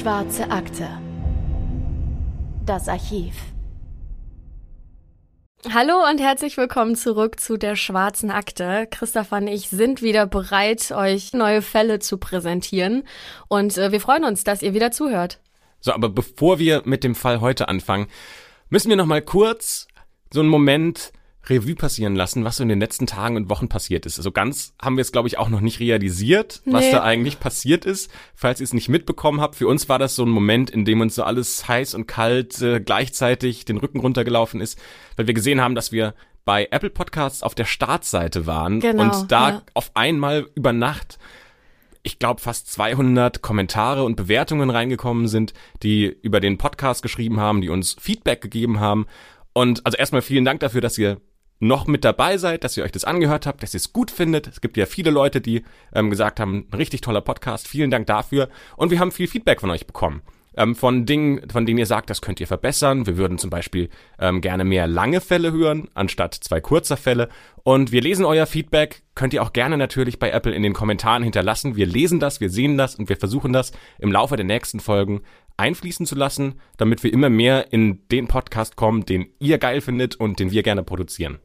Schwarze Akte. Das Archiv. Hallo und herzlich willkommen zurück zu der Schwarzen Akte. Christopher und ich sind wieder bereit, euch neue Fälle zu präsentieren. Und äh, wir freuen uns, dass ihr wieder zuhört. So, aber bevor wir mit dem Fall heute anfangen, müssen wir noch mal kurz so einen Moment Revue passieren lassen, was so in den letzten Tagen und Wochen passiert ist. Also ganz haben wir es, glaube ich, auch noch nicht realisiert, was Nee. da eigentlich passiert ist. Falls ihr es nicht mitbekommen habt, für uns war das so ein Moment, in dem uns so alles heiß und kalt äh, gleichzeitig den Rücken runtergelaufen ist, weil wir gesehen haben, dass wir bei Apple Podcasts auf der Startseite waren Genau, und da ja. auf einmal über Nacht ich glaube, fast 200 Kommentare und Bewertungen reingekommen sind, die über den Podcast geschrieben haben, die uns Feedback gegeben haben. Und also erstmal vielen Dank dafür, dass ihr noch mit dabei seid, dass ihr euch das angehört habt, dass ihr es gut findet. Es gibt ja viele Leute, die ähm, gesagt haben, richtig toller Podcast. Vielen Dank dafür. Und wir haben viel Feedback von euch bekommen. Ähm, von Dingen, von denen ihr sagt, das könnt ihr verbessern. Wir würden zum Beispiel ähm, gerne mehr lange Fälle hören, anstatt zwei kurzer Fälle. Und wir lesen euer Feedback. Könnt ihr auch gerne natürlich bei Apple in den Kommentaren hinterlassen. Wir lesen das, wir sehen das und wir versuchen das im Laufe der nächsten Folgen einfließen zu lassen, damit wir immer mehr in den Podcast kommen, den ihr geil findet und den wir gerne produzieren.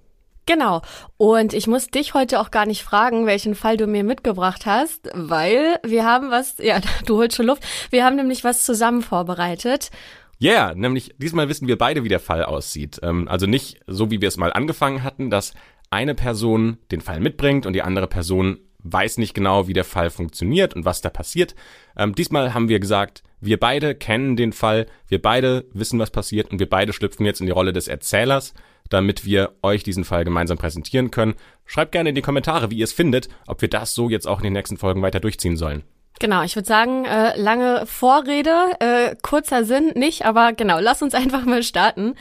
Genau. Und ich muss dich heute auch gar nicht fragen, welchen Fall du mir mitgebracht hast, weil wir haben was, ja, du holst schon Luft. Wir haben nämlich was zusammen vorbereitet. Ja, yeah, nämlich diesmal wissen wir beide, wie der Fall aussieht. Ähm, also nicht so, wie wir es mal angefangen hatten, dass eine Person den Fall mitbringt und die andere Person weiß nicht genau, wie der Fall funktioniert und was da passiert. Ähm, diesmal haben wir gesagt, wir beide kennen den Fall, wir beide wissen, was passiert und wir beide schlüpfen jetzt in die Rolle des Erzählers, damit wir euch diesen Fall gemeinsam präsentieren können. Schreibt gerne in die Kommentare, wie ihr es findet, ob wir das so jetzt auch in den nächsten Folgen weiter durchziehen sollen. Genau, ich würde sagen, äh, lange Vorrede, äh, kurzer Sinn nicht, aber genau, lass uns einfach mal starten.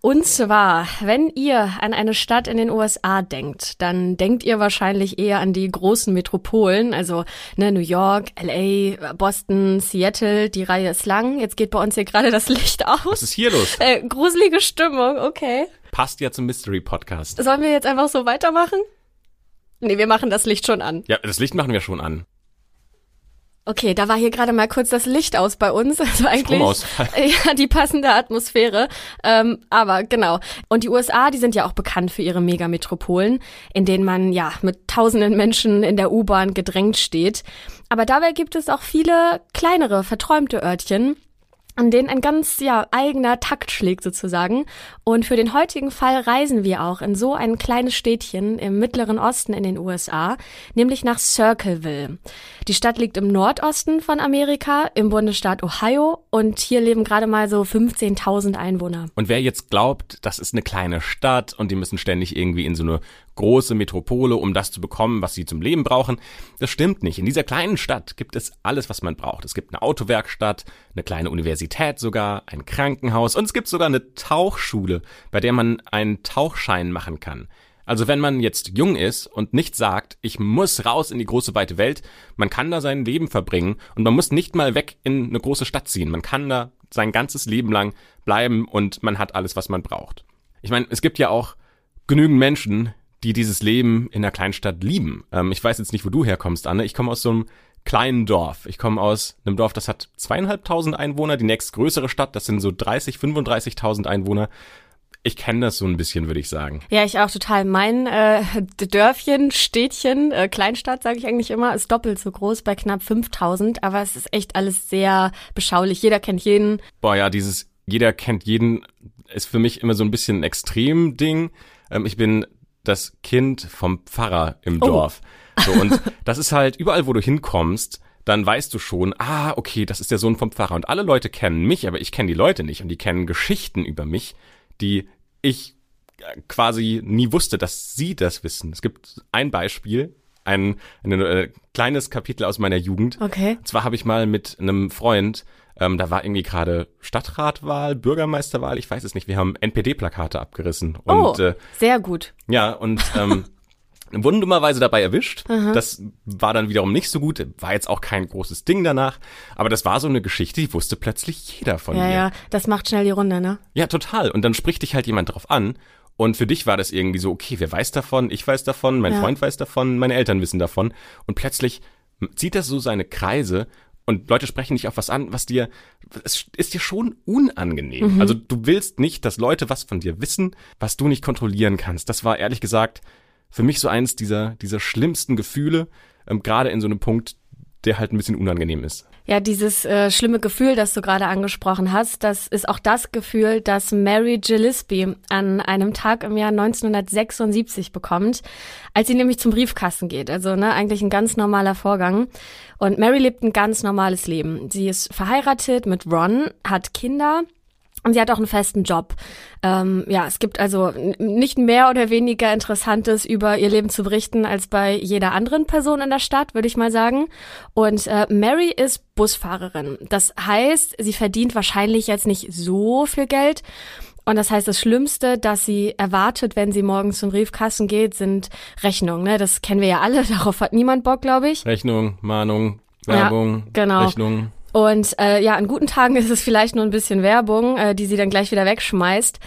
Und zwar, wenn ihr an eine Stadt in den USA denkt, dann denkt ihr wahrscheinlich eher an die großen Metropolen, also ne, New York, LA, Boston, Seattle, die Reihe ist lang. Jetzt geht bei uns hier gerade das Licht Was aus. ist hier los? Äh, gruselige Stimmung, okay. Passt ja zum Mystery Podcast. Sollen wir jetzt einfach so weitermachen? Nee, wir machen das Licht schon an. Ja, das Licht machen wir schon an. Okay, da war hier gerade mal kurz das Licht aus bei uns. Also eigentlich ja die passende Atmosphäre. Ähm, aber genau. Und die USA, die sind ja auch bekannt für ihre Megametropolen, in denen man ja mit tausenden Menschen in der U-Bahn gedrängt steht. Aber dabei gibt es auch viele kleinere, verträumte Örtchen, an denen ein ganz ja eigener Takt schlägt sozusagen. Und für den heutigen Fall reisen wir auch in so ein kleines Städtchen im Mittleren Osten in den USA, nämlich nach Circleville. Die Stadt liegt im Nordosten von Amerika, im Bundesstaat Ohio, und hier leben gerade mal so 15.000 Einwohner. Und wer jetzt glaubt, das ist eine kleine Stadt und die müssen ständig irgendwie in so eine große Metropole, um das zu bekommen, was sie zum Leben brauchen, das stimmt nicht. In dieser kleinen Stadt gibt es alles, was man braucht. Es gibt eine Autowerkstatt, eine kleine Universität sogar, ein Krankenhaus und es gibt sogar eine Tauchschule, bei der man einen Tauchschein machen kann. Also wenn man jetzt jung ist und nicht sagt, ich muss raus in die große weite Welt, man kann da sein Leben verbringen und man muss nicht mal weg in eine große Stadt ziehen. Man kann da sein ganzes Leben lang bleiben und man hat alles, was man braucht. Ich meine, es gibt ja auch genügend Menschen, die dieses Leben in der Kleinstadt lieben. Ähm, ich weiß jetzt nicht, wo du herkommst, Anne. Ich komme aus so einem kleinen Dorf. Ich komme aus einem Dorf, das hat zweieinhalbtausend Einwohner. Die nächstgrößere Stadt, das sind so 30, 35.000 Einwohner. Ich kenne das so ein bisschen, würde ich sagen. Ja, ich auch total. Mein äh, Dörfchen, Städtchen, äh, Kleinstadt, sage ich eigentlich immer, ist doppelt so groß bei knapp 5000. Aber es ist echt alles sehr beschaulich. Jeder kennt jeden. Boah, ja, dieses jeder kennt jeden ist für mich immer so ein bisschen ein Extrem-Ding. Ähm, ich bin das Kind vom Pfarrer im Oh. Dorf. So, und das ist halt überall, wo du hinkommst, dann weißt du schon, ah, okay, das ist der Sohn vom Pfarrer. Und alle Leute kennen mich, aber ich kenne die Leute nicht. Und die kennen Geschichten über mich, die ich äh, quasi nie wusste, dass sie das wissen. Es gibt ein Beispiel, ein, ein äh, kleines Kapitel aus meiner Jugend. Okay. Und zwar habe ich mal mit einem Freund, ähm, da war irgendwie gerade Stadtratwahl, Bürgermeisterwahl, ich weiß es nicht, wir haben NPD-Plakate abgerissen. Und oh, äh, sehr gut. ja, und ähm, wurden dummerweise dabei erwischt. Das war dann wiederum nicht so gut, war jetzt auch kein großes Ding danach. Aber das war so eine Geschichte, die wusste plötzlich jeder von Ja, mir. ja, das macht schnell die Runde, ne? Ja, total. Und dann spricht dich halt jemand drauf an. Und für dich war das irgendwie so, okay, wer weiß davon? Ich weiß davon, mein Ja. Freund weiß davon, meine Eltern wissen davon. Und plötzlich zieht das so seine Kreise Und Leute sprechen dich auf was an, was dir, es ist dir schon unangenehm. Mhm. Also du willst nicht, dass Leute was von dir wissen, was du nicht kontrollieren kannst. Das war ehrlich gesagt für mich so eins dieser, dieser schlimmsten Gefühle, ähm, gerade in so einem Punkt, der halt ein bisschen unangenehm ist. Ja, dieses äh, schlimme Gefühl, das du gerade angesprochen hast, das ist auch das Gefühl, das Mary Gillespie an einem Tag im Jahr 1976 bekommt, als sie nämlich zum Briefkasten geht. Also ne, eigentlich ein ganz normaler Vorgang. Und Mary lebt ein ganz normales Leben. Sie ist verheiratet mit Ron, hat Kinder und sie hat auch einen festen Job. Ähm, ja, es gibt also nicht mehr oder weniger Interessantes über ihr Leben zu berichten als bei jeder anderen Person in der Stadt, würde ich mal sagen. Und äh, Mary ist Busfahrerin. Das heißt, sie verdient wahrscheinlich jetzt nicht so viel Geld. Und das heißt, das Schlimmste, das sie erwartet, wenn sie morgens zum Briefkasten geht, sind Rechnungen. Ne? Das kennen wir ja alle. Darauf hat niemand Bock, glaube ich. Rechnung, Mahnung, Werbung, ja, genau. Rechnung. Und äh, ja, an guten Tagen ist es vielleicht nur ein bisschen Werbung, äh, die sie dann gleich wieder wegschmeißt.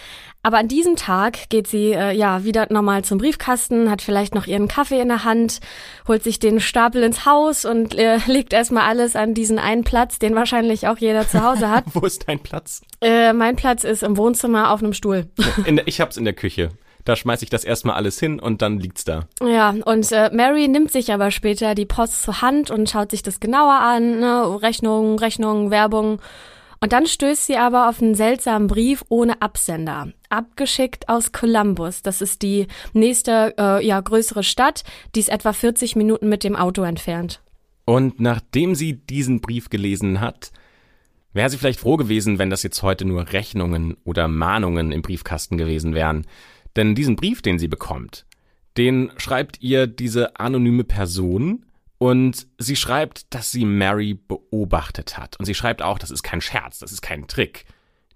Aber an diesem Tag geht sie äh, ja wieder nochmal zum Briefkasten, hat vielleicht noch ihren Kaffee in der Hand, holt sich den Stapel ins Haus und äh, legt erstmal alles an diesen einen Platz, den wahrscheinlich auch jeder zu Hause hat. Wo ist dein Platz? Äh, mein Platz ist im Wohnzimmer auf einem Stuhl. Der, ich hab's in der Küche. Da schmeiße ich das erstmal alles hin und dann liegt's da. Ja, und äh, Mary nimmt sich aber später die Post zur Hand und schaut sich das genauer an, ne? Rechnung, Rechnung, Werbung. Und dann stößt sie aber auf einen seltsamen Brief ohne Absender. Abgeschickt aus Columbus. Das ist die nächste, äh, ja, größere Stadt. Die ist etwa 40 Minuten mit dem Auto entfernt. Und nachdem sie diesen Brief gelesen hat, wäre sie vielleicht froh gewesen, wenn das jetzt heute nur Rechnungen oder Mahnungen im Briefkasten gewesen wären. Denn diesen Brief, den sie bekommt, den schreibt ihr diese anonyme Person und sie schreibt, dass sie Mary beobachtet hat. Und sie schreibt auch, das ist kein Scherz, das ist kein Trick.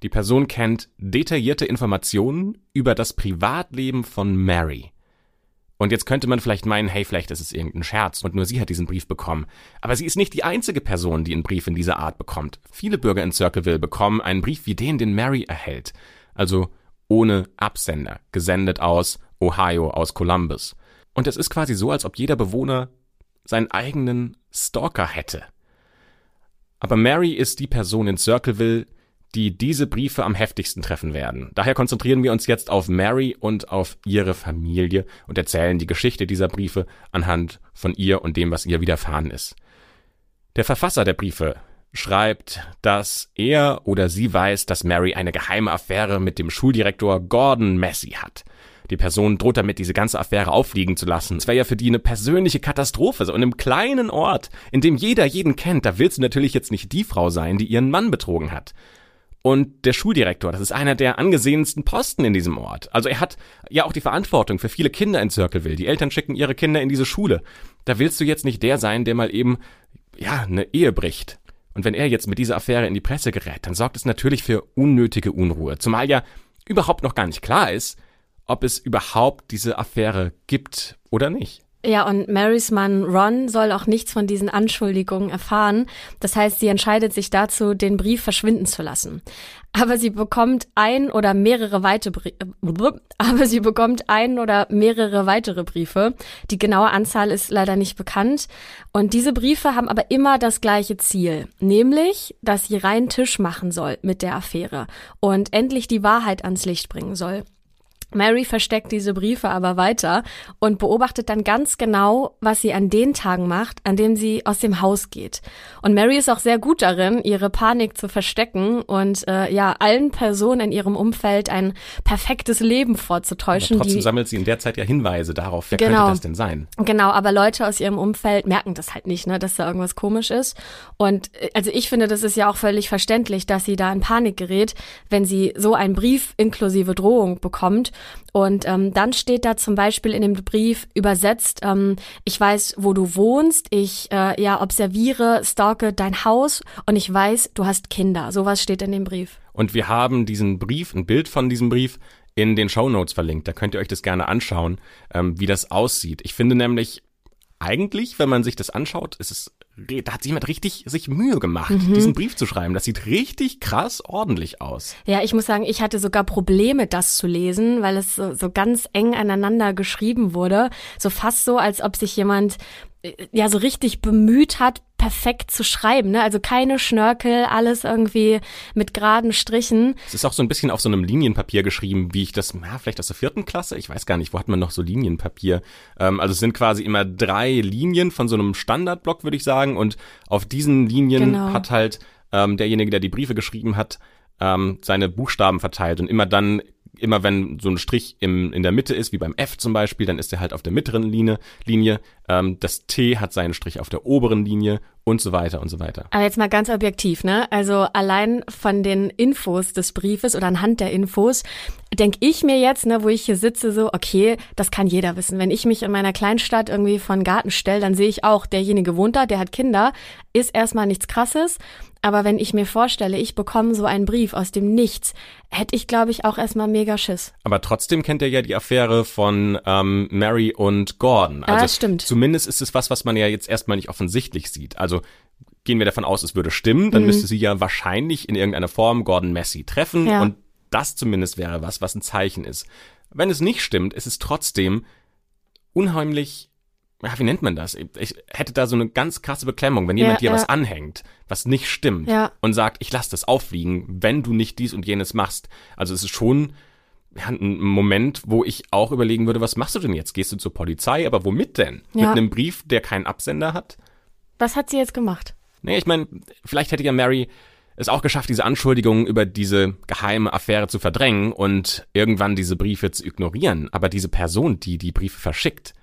Die Person kennt detaillierte Informationen über das Privatleben von Mary. Und jetzt könnte man vielleicht meinen, hey, vielleicht ist es irgendein Scherz und nur sie hat diesen Brief bekommen. Aber sie ist nicht die einzige Person, die einen Brief in dieser Art bekommt. Viele Bürger in Circleville bekommen einen Brief wie den, den Mary erhält. Also ohne Absender, gesendet aus Ohio, aus Columbus. Und es ist quasi so, als ob jeder Bewohner seinen eigenen Stalker hätte. Aber Mary ist die Person in Circleville, die diese Briefe am heftigsten treffen werden. Daher konzentrieren wir uns jetzt auf Mary und auf ihre Familie und erzählen die Geschichte dieser Briefe anhand von ihr und dem, was ihr widerfahren ist. Der Verfasser der Briefe schreibt, dass er oder sie weiß, dass Mary eine geheime Affäre mit dem Schuldirektor Gordon Massey hat. Die Person droht damit, diese ganze Affäre auffliegen zu lassen. Es wäre ja für die eine persönliche Katastrophe. So in einem kleinen Ort, in dem jeder jeden kennt, da willst du natürlich jetzt nicht die Frau sein, die ihren Mann betrogen hat. Und der Schuldirektor, das ist einer der angesehensten Posten in diesem Ort. Also er hat ja auch die Verantwortung für viele Kinder in Circleville. Die Eltern schicken ihre Kinder in diese Schule. Da willst du jetzt nicht der sein, der mal eben, ja, eine Ehe bricht. Und wenn er jetzt mit dieser Affäre in die Presse gerät, dann sorgt es natürlich für unnötige Unruhe. Zumal ja überhaupt noch gar nicht klar ist, ob es überhaupt diese Affäre gibt oder nicht. Ja, und Marys Mann Ron soll auch nichts von diesen Anschuldigungen erfahren. Das heißt, sie entscheidet sich dazu, den Brief verschwinden zu lassen. Aber sie bekommt ein oder mehrere weitere aber sie bekommt ein oder mehrere weitere Briefe. Die genaue Anzahl ist leider nicht bekannt. Und diese Briefe haben aber immer das gleiche Ziel, nämlich, dass sie reinen Tisch machen soll mit der Affäre und endlich die Wahrheit ans Licht bringen soll. Mary versteckt diese Briefe aber weiter und beobachtet dann ganz genau, was sie an den Tagen macht, an denen sie aus dem Haus geht. Und Mary ist auch sehr gut darin, ihre Panik zu verstecken und äh, ja allen Personen in ihrem Umfeld ein perfektes Leben vorzutäuschen. Aber trotzdem die, sammelt sie in der Zeit ja Hinweise darauf, wer genau, könnte das denn sein? Genau, aber Leute aus ihrem Umfeld merken das halt nicht, ne, dass da irgendwas komisch ist. Und äh, also ich finde, das ist ja auch völlig verständlich, dass sie da in Panik gerät, wenn sie so einen Brief inklusive Drohung bekommt und ähm, dann steht da zum Beispiel in dem Brief übersetzt, ähm, ich weiß, wo du wohnst, ich äh, ja observiere, stalke dein Haus und ich weiß, du hast Kinder. Sowas steht in dem Brief. Und wir haben diesen Brief, ein Bild von diesem Brief in den Show Notes verlinkt. Da könnt ihr euch das gerne anschauen, ähm, wie das aussieht. Ich finde nämlich, eigentlich, wenn man sich das anschaut, ist es da hat jemand richtig sich Mühe gemacht, mhm. diesen Brief zu schreiben. Das sieht richtig krass ordentlich aus. Ja, ich muss sagen, ich hatte sogar Probleme, das zu lesen, weil es so, so ganz eng aneinander geschrieben wurde. So fast so, als ob sich jemand ja so richtig bemüht hat, perfekt zu schreiben. Ne? Also keine Schnörkel, alles irgendwie mit geraden Strichen. Es ist auch so ein bisschen auf so einem Linienpapier geschrieben, wie ich das, ja, vielleicht aus der vierten Klasse, ich weiß gar nicht, wo hat man noch so Linienpapier? Ähm, also es sind quasi immer drei Linien von so einem Standardblock, würde ich sagen. Und auf diesen Linien genau. hat halt ähm, derjenige, der die Briefe geschrieben hat, ähm, seine Buchstaben verteilt und immer dann immer wenn so ein Strich im, in der Mitte ist, wie beim F zum Beispiel, dann ist er halt auf der mittleren Linie. Linie. Ähm, das T hat seinen Strich auf der oberen Linie und so weiter und so weiter. Aber jetzt mal ganz objektiv, ne? Also allein von den Infos des Briefes oder anhand der Infos denke ich mir jetzt, ne, wo ich hier sitze, so, okay, das kann jeder wissen. Wenn ich mich in meiner Kleinstadt irgendwie von Garten stelle, dann sehe ich auch, derjenige wohnt da, der hat Kinder, ist erstmal nichts krasses. Aber wenn ich mir vorstelle, ich bekomme so einen Brief aus dem Nichts, hätte ich, glaube ich, auch erstmal mega Schiss. Aber trotzdem kennt ihr ja die Affäre von ähm, Mary und Gordon. Also ah, stimmt. Zumindest ist es was, was man ja jetzt erstmal nicht offensichtlich sieht. Also gehen wir davon aus, es würde stimmen, dann mhm. müsste sie ja wahrscheinlich in irgendeiner Form Gordon Messi treffen. Ja. Und das zumindest wäre was, was ein Zeichen ist. Wenn es nicht stimmt, ist es trotzdem unheimlich ja, wie nennt man das? Ich hätte da so eine ganz krasse Beklemmung, wenn jemand ja, dir ja. was anhängt, was nicht stimmt ja. und sagt, ich lasse das auffliegen, wenn du nicht dies und jenes machst. Also es ist schon ein Moment, wo ich auch überlegen würde, was machst du denn jetzt? Gehst du zur Polizei? Aber womit denn? Mit einem Brief, der keinen Absender hat? Was hat sie jetzt gemacht? Nee, ich meine, vielleicht hätte ja Mary es auch geschafft, diese Anschuldigungen über diese geheime Affäre zu verdrängen und irgendwann diese Briefe zu ignorieren. Aber diese Person, die die Briefe verschickt,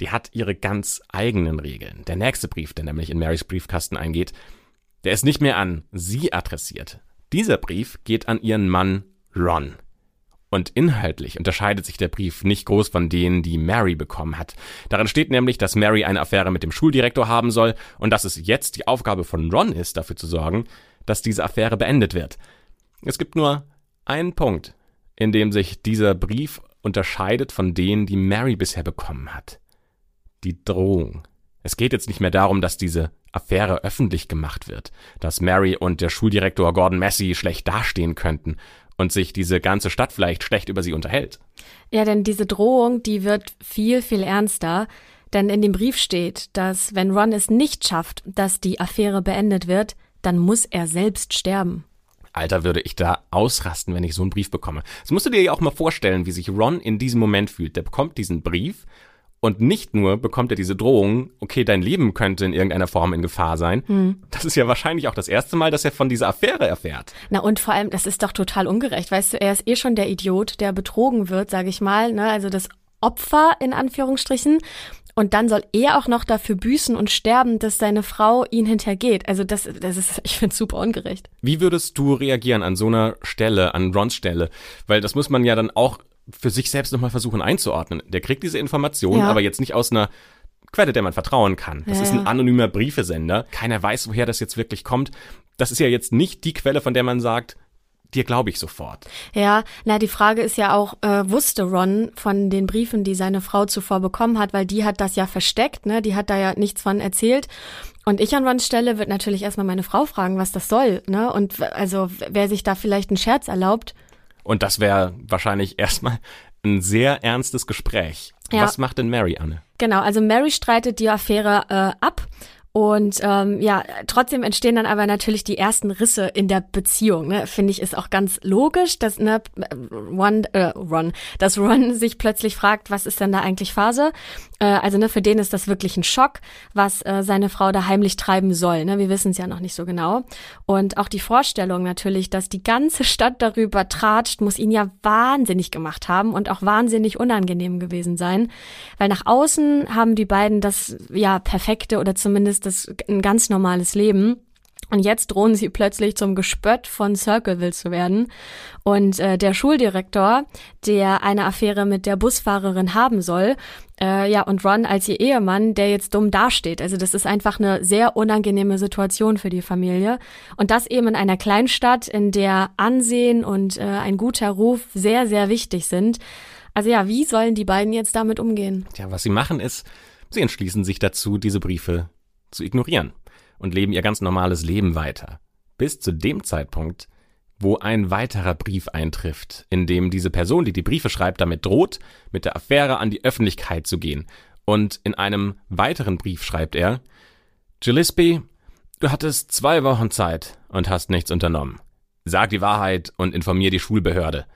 die hat ihre ganz eigenen Regeln. Der nächste Brief, der nämlich in Marys Briefkasten eingeht, der ist nicht mehr an sie adressiert. Dieser Brief geht an ihren Mann Ron. Und inhaltlich unterscheidet sich der Brief nicht groß von denen, die Mary bekommen hat. Darin steht nämlich, dass Mary eine Affäre mit dem Schuldirektor haben soll und dass es jetzt die Aufgabe von Ron ist, dafür zu sorgen, dass diese Affäre beendet wird. Es gibt nur einen Punkt, in dem sich dieser Brief unterscheidet von denen, die Mary bisher bekommen hat die Drohung. Es geht jetzt nicht mehr darum, dass diese Affäre öffentlich gemacht wird, dass Mary und der Schuldirektor Gordon Massey schlecht dastehen könnten und sich diese ganze Stadt vielleicht schlecht über sie unterhält. Ja, denn diese Drohung, die wird viel, viel ernster. Denn in dem Brief steht, dass wenn Ron es nicht schafft, dass die Affäre beendet wird, dann muss er selbst sterben. Alter, würde ich da ausrasten, wenn ich so einen Brief bekomme. Das musst du dir ja auch mal vorstellen, wie sich Ron in diesem Moment fühlt. Der bekommt diesen Brief und nicht nur bekommt er diese Drohung, okay, dein Leben könnte in irgendeiner Form in Gefahr sein. Hm. Das ist ja wahrscheinlich auch das erste Mal, dass er von dieser Affäre erfährt. Na und vor allem, das ist doch total ungerecht. Weißt du, er ist eh schon der Idiot, der betrogen wird, sage ich mal. Ne? Also das Opfer in Anführungsstrichen. Und dann soll er auch noch dafür büßen und sterben, dass seine Frau ihn hintergeht. Also das, das ist, ich finde super ungerecht. Wie würdest du reagieren an so einer Stelle, an Rons Stelle? Weil das muss man ja dann auch für sich selbst nochmal versuchen einzuordnen. Der kriegt diese Information, ja. aber jetzt nicht aus einer Quelle, der man vertrauen kann. Das ja, ist ein anonymer Briefesender. Keiner weiß, woher das jetzt wirklich kommt. Das ist ja jetzt nicht die Quelle, von der man sagt, dir glaube ich sofort. Ja, na, die Frage ist ja auch, äh, wusste Ron von den Briefen, die seine Frau zuvor bekommen hat, weil die hat das ja versteckt, ne? Die hat da ja nichts von erzählt. Und ich an Rons Stelle wird natürlich erstmal meine Frau fragen, was das soll, ne? Und also wer sich da vielleicht einen Scherz erlaubt, und das wäre wahrscheinlich erstmal ein sehr ernstes Gespräch. Ja. Was macht denn Mary, Anne? Genau, also Mary streitet die Affäre äh, ab und ähm, ja, trotzdem entstehen dann aber natürlich die ersten Risse in der Beziehung. Ne? Finde ich ist auch ganz logisch, dass ne, Ron, äh, Ron, dass Ron sich plötzlich fragt, was ist denn da eigentlich Phase? Äh, also ne, für den ist das wirklich ein Schock, was äh, seine Frau da heimlich treiben soll. Ne? Wir wissen es ja noch nicht so genau. Und auch die Vorstellung natürlich, dass die ganze Stadt darüber tratscht, muss ihn ja wahnsinnig gemacht haben und auch wahnsinnig unangenehm gewesen sein, weil nach außen haben die beiden das ja perfekte oder zumindest das ein ganz normales Leben. Und jetzt drohen sie plötzlich zum Gespött von Circleville zu werden. Und äh, der Schuldirektor, der eine Affäre mit der Busfahrerin haben soll, äh, ja, und Ron als ihr Ehemann, der jetzt dumm dasteht. Also das ist einfach eine sehr unangenehme Situation für die Familie. Und das eben in einer Kleinstadt, in der Ansehen und äh, ein guter Ruf sehr, sehr wichtig sind. Also ja, wie sollen die beiden jetzt damit umgehen? Ja, was sie machen ist, sie entschließen sich dazu, diese Briefe zu ignorieren und leben ihr ganz normales Leben weiter. Bis zu dem Zeitpunkt, wo ein weiterer Brief eintrifft, in dem diese Person, die die Briefe schreibt, damit droht, mit der Affäre an die Öffentlichkeit zu gehen Und in einem weiteren Brief schreibt er, Gillespie, du hattest zwei Wochen Zeit und hast nichts unternommen. Sag die Wahrheit und informier die Schulbehörde.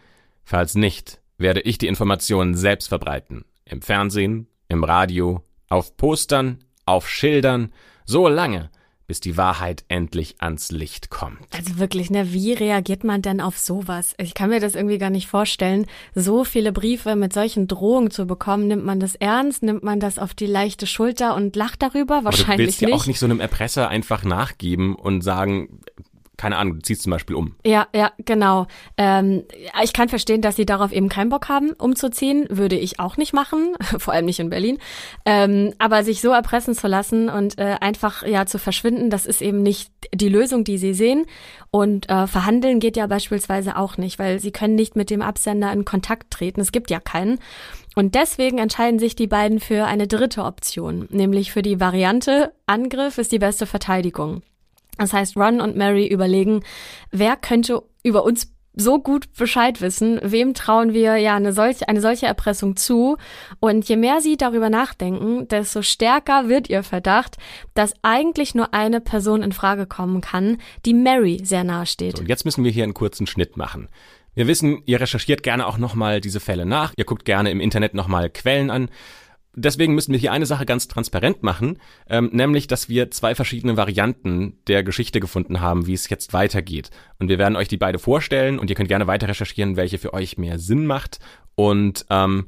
Falls nicht, werde ich die Informationen selbst verbreiten. Im Fernsehen, im Radio, auf Postern, auf Schildern, so lange, bis die Wahrheit endlich ans Licht kommt. Also wirklich, ne, wie reagiert man denn auf sowas? Ich kann mir das irgendwie gar nicht vorstellen. So viele Briefe mit solchen Drohungen zu bekommen, nimmt man das ernst, nimmt man das auf die leichte Schulter und lacht darüber? Wahrscheinlich Aber du willst nicht. ja auch nicht so einem Erpresser einfach nachgeben und sagen, keine Ahnung, du ziehst zum Beispiel um. Ja, ja, genau. Ähm, ich kann verstehen, dass sie darauf eben keinen Bock haben, umzuziehen. Würde ich auch nicht machen, vor allem nicht in Berlin. Ähm, aber sich so erpressen zu lassen und äh, einfach ja zu verschwinden, das ist eben nicht die Lösung, die sie sehen. Und äh, verhandeln geht ja beispielsweise auch nicht, weil sie können nicht mit dem Absender in Kontakt treten. Es gibt ja keinen. Und deswegen entscheiden sich die beiden für eine dritte Option, nämlich für die Variante Angriff ist die beste Verteidigung. Das heißt, Ron und Mary überlegen, wer könnte über uns so gut Bescheid wissen, wem trauen wir ja eine solche, eine solche Erpressung zu. Und je mehr sie darüber nachdenken, desto stärker wird ihr Verdacht, dass eigentlich nur eine Person in Frage kommen kann, die Mary sehr nahe steht. So, und jetzt müssen wir hier einen kurzen Schnitt machen. Wir wissen, ihr recherchiert gerne auch nochmal diese Fälle nach, ihr guckt gerne im Internet nochmal Quellen an deswegen müssen wir hier eine Sache ganz transparent machen, ähm, nämlich, dass wir zwei verschiedene Varianten der Geschichte gefunden haben, wie es jetzt weitergeht. Und wir werden euch die beide vorstellen und ihr könnt gerne weiter recherchieren, welche für euch mehr Sinn macht und ähm,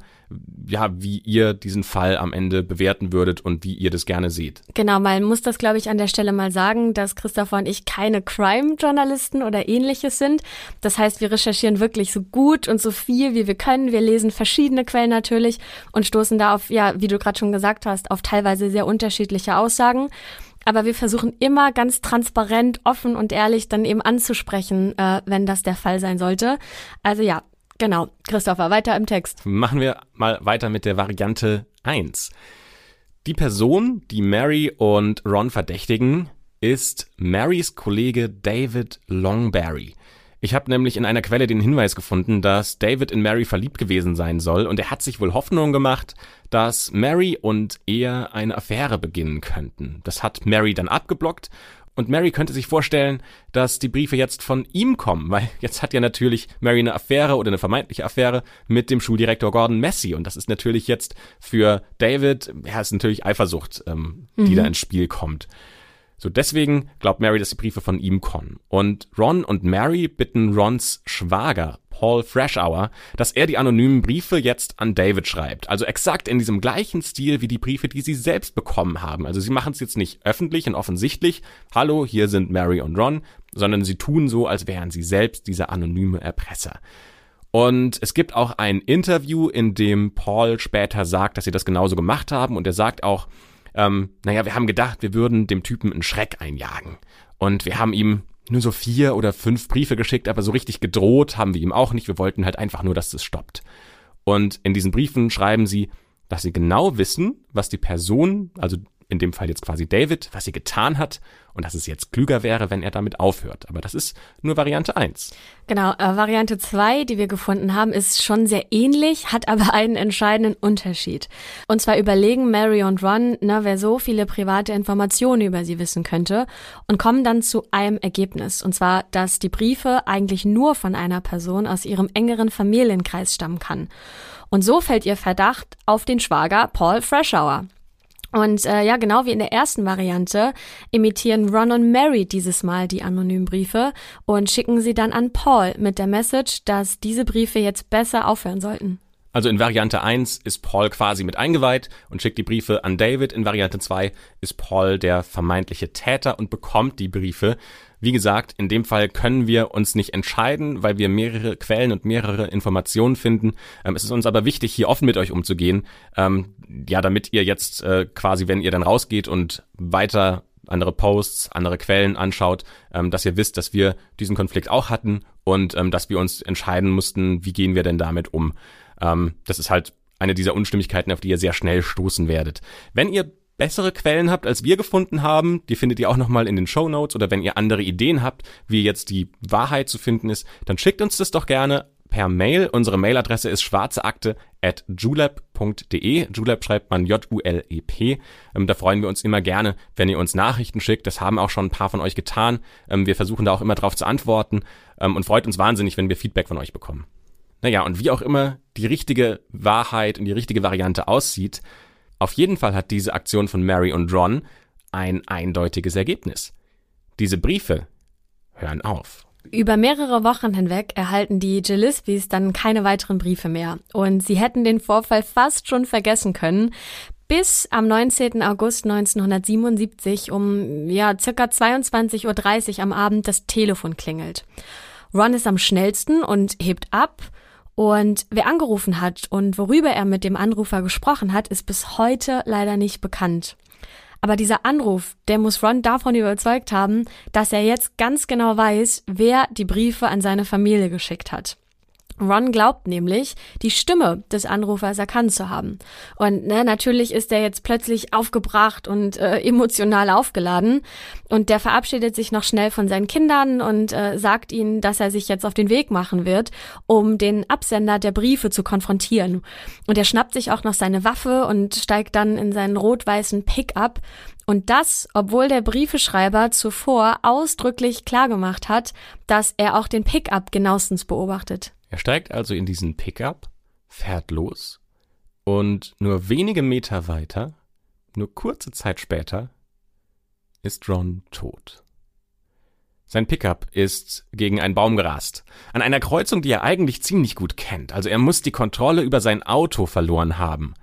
ja, wie ihr diesen Fall am Ende bewerten würdet und wie ihr das gerne seht. Genau, man muss das, glaube ich, an der Stelle mal sagen, dass Christopher und ich keine Crime-Journalisten oder ähnliches sind. Das heißt, wir recherchieren wirklich so gut und so viel, wie wir können. Wir lesen verschiedene Quellen natürlich und stoßen da auf, ja, wie du gerade schon gesagt hast, auf teilweise sehr unterschiedliche Aussagen aber wir versuchen immer ganz transparent, offen und ehrlich dann eben anzusprechen, äh, wenn das der Fall sein sollte. Also ja, genau. Christopher, weiter im Text. Machen wir mal weiter mit der Variante 1. Die Person, die Mary und Ron verdächtigen, ist Marys Kollege David Longberry. Ich habe nämlich in einer Quelle den Hinweis gefunden, dass David in Mary verliebt gewesen sein soll und er hat sich wohl Hoffnung gemacht, dass Mary und er eine Affäre beginnen könnten. Das hat Mary dann abgeblockt und Mary könnte sich vorstellen, dass die Briefe jetzt von ihm kommen, weil jetzt hat ja natürlich Mary eine Affäre oder eine vermeintliche Affäre mit dem Schuldirektor Gordon Messi. Und das ist natürlich jetzt für David, ja, ist natürlich Eifersucht, ähm, die mhm. da ins Spiel kommt. So deswegen glaubt Mary, dass die Briefe von ihm kommen. Und Ron und Mary bitten Rons Schwager, Paul Freshour, dass er die anonymen Briefe jetzt an David schreibt. Also exakt in diesem gleichen Stil wie die Briefe, die sie selbst bekommen haben. Also sie machen es jetzt nicht öffentlich und offensichtlich, hallo, hier sind Mary und Ron, sondern sie tun so, als wären sie selbst dieser anonyme Erpresser. Und es gibt auch ein Interview, in dem Paul später sagt, dass sie das genauso gemacht haben. Und er sagt auch, ähm, naja, wir haben gedacht, wir würden dem Typen einen Schreck einjagen. Und wir haben ihm nur so vier oder fünf Briefe geschickt, aber so richtig gedroht haben wir ihm auch nicht. Wir wollten halt einfach nur, dass es stoppt. Und in diesen Briefen schreiben sie, dass sie genau wissen, was die Person, also in dem Fall jetzt quasi David, was sie getan hat und dass es jetzt klüger wäre, wenn er damit aufhört. Aber das ist nur Variante 1. Genau, äh, Variante 2, die wir gefunden haben, ist schon sehr ähnlich, hat aber einen entscheidenden Unterschied. Und zwar überlegen Mary und Ron, na, wer so viele private Informationen über sie wissen könnte und kommen dann zu einem Ergebnis. Und zwar, dass die Briefe eigentlich nur von einer Person aus ihrem engeren Familienkreis stammen kann. Und so fällt ihr Verdacht auf den Schwager Paul Freshour. Und äh, ja, genau wie in der ersten Variante imitieren Ron und Mary dieses Mal die anonymen Briefe und schicken sie dann an Paul mit der Message, dass diese Briefe jetzt besser aufhören sollten. Also in Variante 1 ist Paul quasi mit eingeweiht und schickt die Briefe an David. In Variante 2 ist Paul der vermeintliche Täter und bekommt die Briefe. Wie gesagt, in dem Fall können wir uns nicht entscheiden, weil wir mehrere Quellen und mehrere Informationen finden. Ähm, es ist uns aber wichtig, hier offen mit euch umzugehen. Ähm, ja, damit ihr jetzt äh, quasi, wenn ihr dann rausgeht und weiter andere Posts, andere Quellen anschaut, ähm, dass ihr wisst, dass wir diesen Konflikt auch hatten und ähm, dass wir uns entscheiden mussten, wie gehen wir denn damit um. Ähm, das ist halt eine dieser Unstimmigkeiten, auf die ihr sehr schnell stoßen werdet. Wenn ihr bessere Quellen habt, als wir gefunden haben, die findet ihr auch nochmal in den Show Notes oder wenn ihr andere Ideen habt, wie jetzt die Wahrheit zu finden ist, dann schickt uns das doch gerne per Mail. Unsere Mailadresse ist schwarzeakte at julep.de. Julep schreibt man J-U-L-E-P. Ähm, da freuen wir uns immer gerne, wenn ihr uns Nachrichten schickt. Das haben auch schon ein paar von euch getan. Ähm, wir versuchen da auch immer drauf zu antworten ähm, und freut uns wahnsinnig, wenn wir Feedback von euch bekommen. Naja, und wie auch immer die richtige Wahrheit und die richtige Variante aussieht, auf jeden Fall hat diese Aktion von Mary und Ron ein eindeutiges Ergebnis. Diese Briefe hören auf. Über mehrere Wochen hinweg erhalten die Gillisbys dann keine weiteren Briefe mehr. Und sie hätten den Vorfall fast schon vergessen können, bis am 19. August 1977 um ja circa 22.30 Uhr am Abend das Telefon klingelt. Ron ist am schnellsten und hebt ab. Und wer angerufen hat und worüber er mit dem Anrufer gesprochen hat, ist bis heute leider nicht bekannt. Aber dieser Anruf, der muss Ron davon überzeugt haben, dass er jetzt ganz genau weiß, wer die Briefe an seine Familie geschickt hat. Ron glaubt nämlich, die Stimme des Anrufers erkannt zu haben. Und ne, natürlich ist er jetzt plötzlich aufgebracht und äh, emotional aufgeladen. Und der verabschiedet sich noch schnell von seinen Kindern und äh, sagt ihnen, dass er sich jetzt auf den Weg machen wird, um den Absender der Briefe zu konfrontieren. Und er schnappt sich auch noch seine Waffe und steigt dann in seinen rot-weißen Pickup. Und das, obwohl der Briefeschreiber zuvor ausdrücklich klargemacht hat, dass er auch den Pickup genauestens beobachtet. Er steigt also in diesen Pickup, fährt los und nur wenige Meter weiter, nur kurze Zeit später, ist Ron tot. Sein Pickup ist gegen einen Baum gerast. An einer Kreuzung, die er eigentlich ziemlich gut kennt. Also er muss die Kontrolle über sein Auto verloren haben.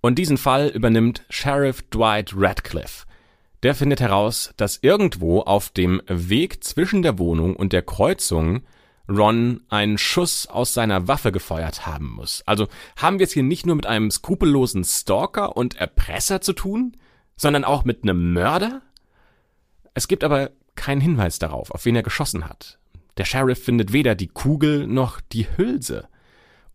Und diesen Fall übernimmt Sheriff Dwight Radcliffe. Der findet heraus, dass irgendwo auf dem Weg zwischen der Wohnung und der Kreuzung Ron einen Schuss aus seiner Waffe gefeuert haben muss. Also haben wir es hier nicht nur mit einem skrupellosen Stalker und Erpresser zu tun, sondern auch mit einem Mörder? Es gibt aber keinen Hinweis darauf, auf wen er geschossen hat. Der Sheriff findet weder die Kugel noch die Hülse.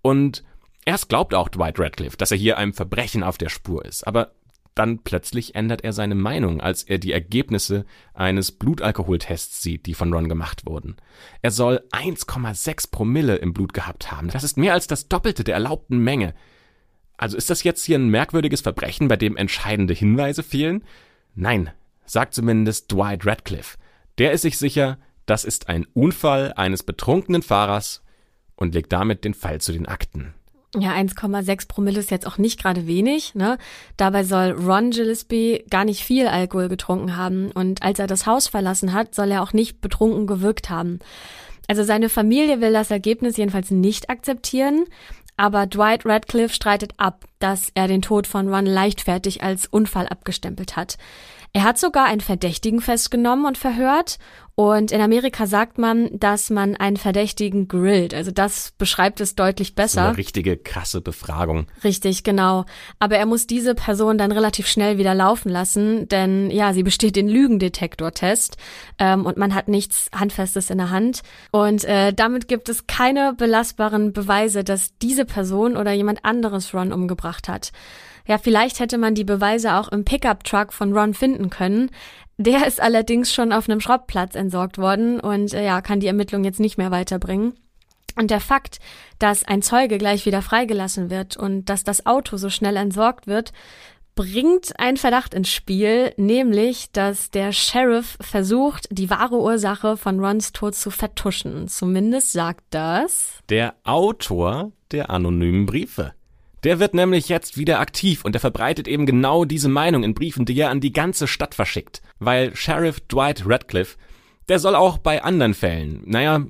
Und erst glaubt auch Dwight Radcliffe, dass er hier einem Verbrechen auf der Spur ist, aber dann plötzlich ändert er seine Meinung, als er die Ergebnisse eines Blutalkoholtests sieht, die von Ron gemacht wurden. Er soll 1,6 Promille im Blut gehabt haben. Das ist mehr als das Doppelte der erlaubten Menge. Also ist das jetzt hier ein merkwürdiges Verbrechen, bei dem entscheidende Hinweise fehlen? Nein, sagt zumindest Dwight Radcliffe. Der ist sich sicher, das ist ein Unfall eines betrunkenen Fahrers und legt damit den Fall zu den Akten. Ja, 1,6 Promille ist jetzt auch nicht gerade wenig. Ne? Dabei soll Ron Gillespie gar nicht viel Alkohol getrunken haben. Und als er das Haus verlassen hat, soll er auch nicht betrunken gewirkt haben. Also seine Familie will das Ergebnis jedenfalls nicht akzeptieren. Aber Dwight Radcliffe streitet ab, dass er den Tod von Ron leichtfertig als Unfall abgestempelt hat. Er hat sogar einen Verdächtigen festgenommen und verhört. Und in Amerika sagt man, dass man einen Verdächtigen grillt. Also das beschreibt es deutlich besser. So eine richtige krasse Befragung. Richtig, genau. Aber er muss diese Person dann relativ schnell wieder laufen lassen, denn ja, sie besteht den Lügendetektortest ähm, und man hat nichts Handfestes in der Hand. Und äh, damit gibt es keine belastbaren Beweise, dass diese Person oder jemand anderes Ron umgebracht hat. Ja, vielleicht hätte man die Beweise auch im Pickup-Truck von Ron finden können. Der ist allerdings schon auf einem Schrottplatz entsorgt worden und äh, ja, kann die Ermittlung jetzt nicht mehr weiterbringen. Und der Fakt, dass ein Zeuge gleich wieder freigelassen wird und dass das Auto so schnell entsorgt wird, bringt ein Verdacht ins Spiel, nämlich, dass der Sheriff versucht, die wahre Ursache von Rons Tod zu vertuschen. Zumindest sagt das der Autor der anonymen Briefe. Der wird nämlich jetzt wieder aktiv und er verbreitet eben genau diese Meinung in Briefen, die er an die ganze Stadt verschickt. Weil Sheriff Dwight Radcliffe, der soll auch bei anderen Fällen, naja,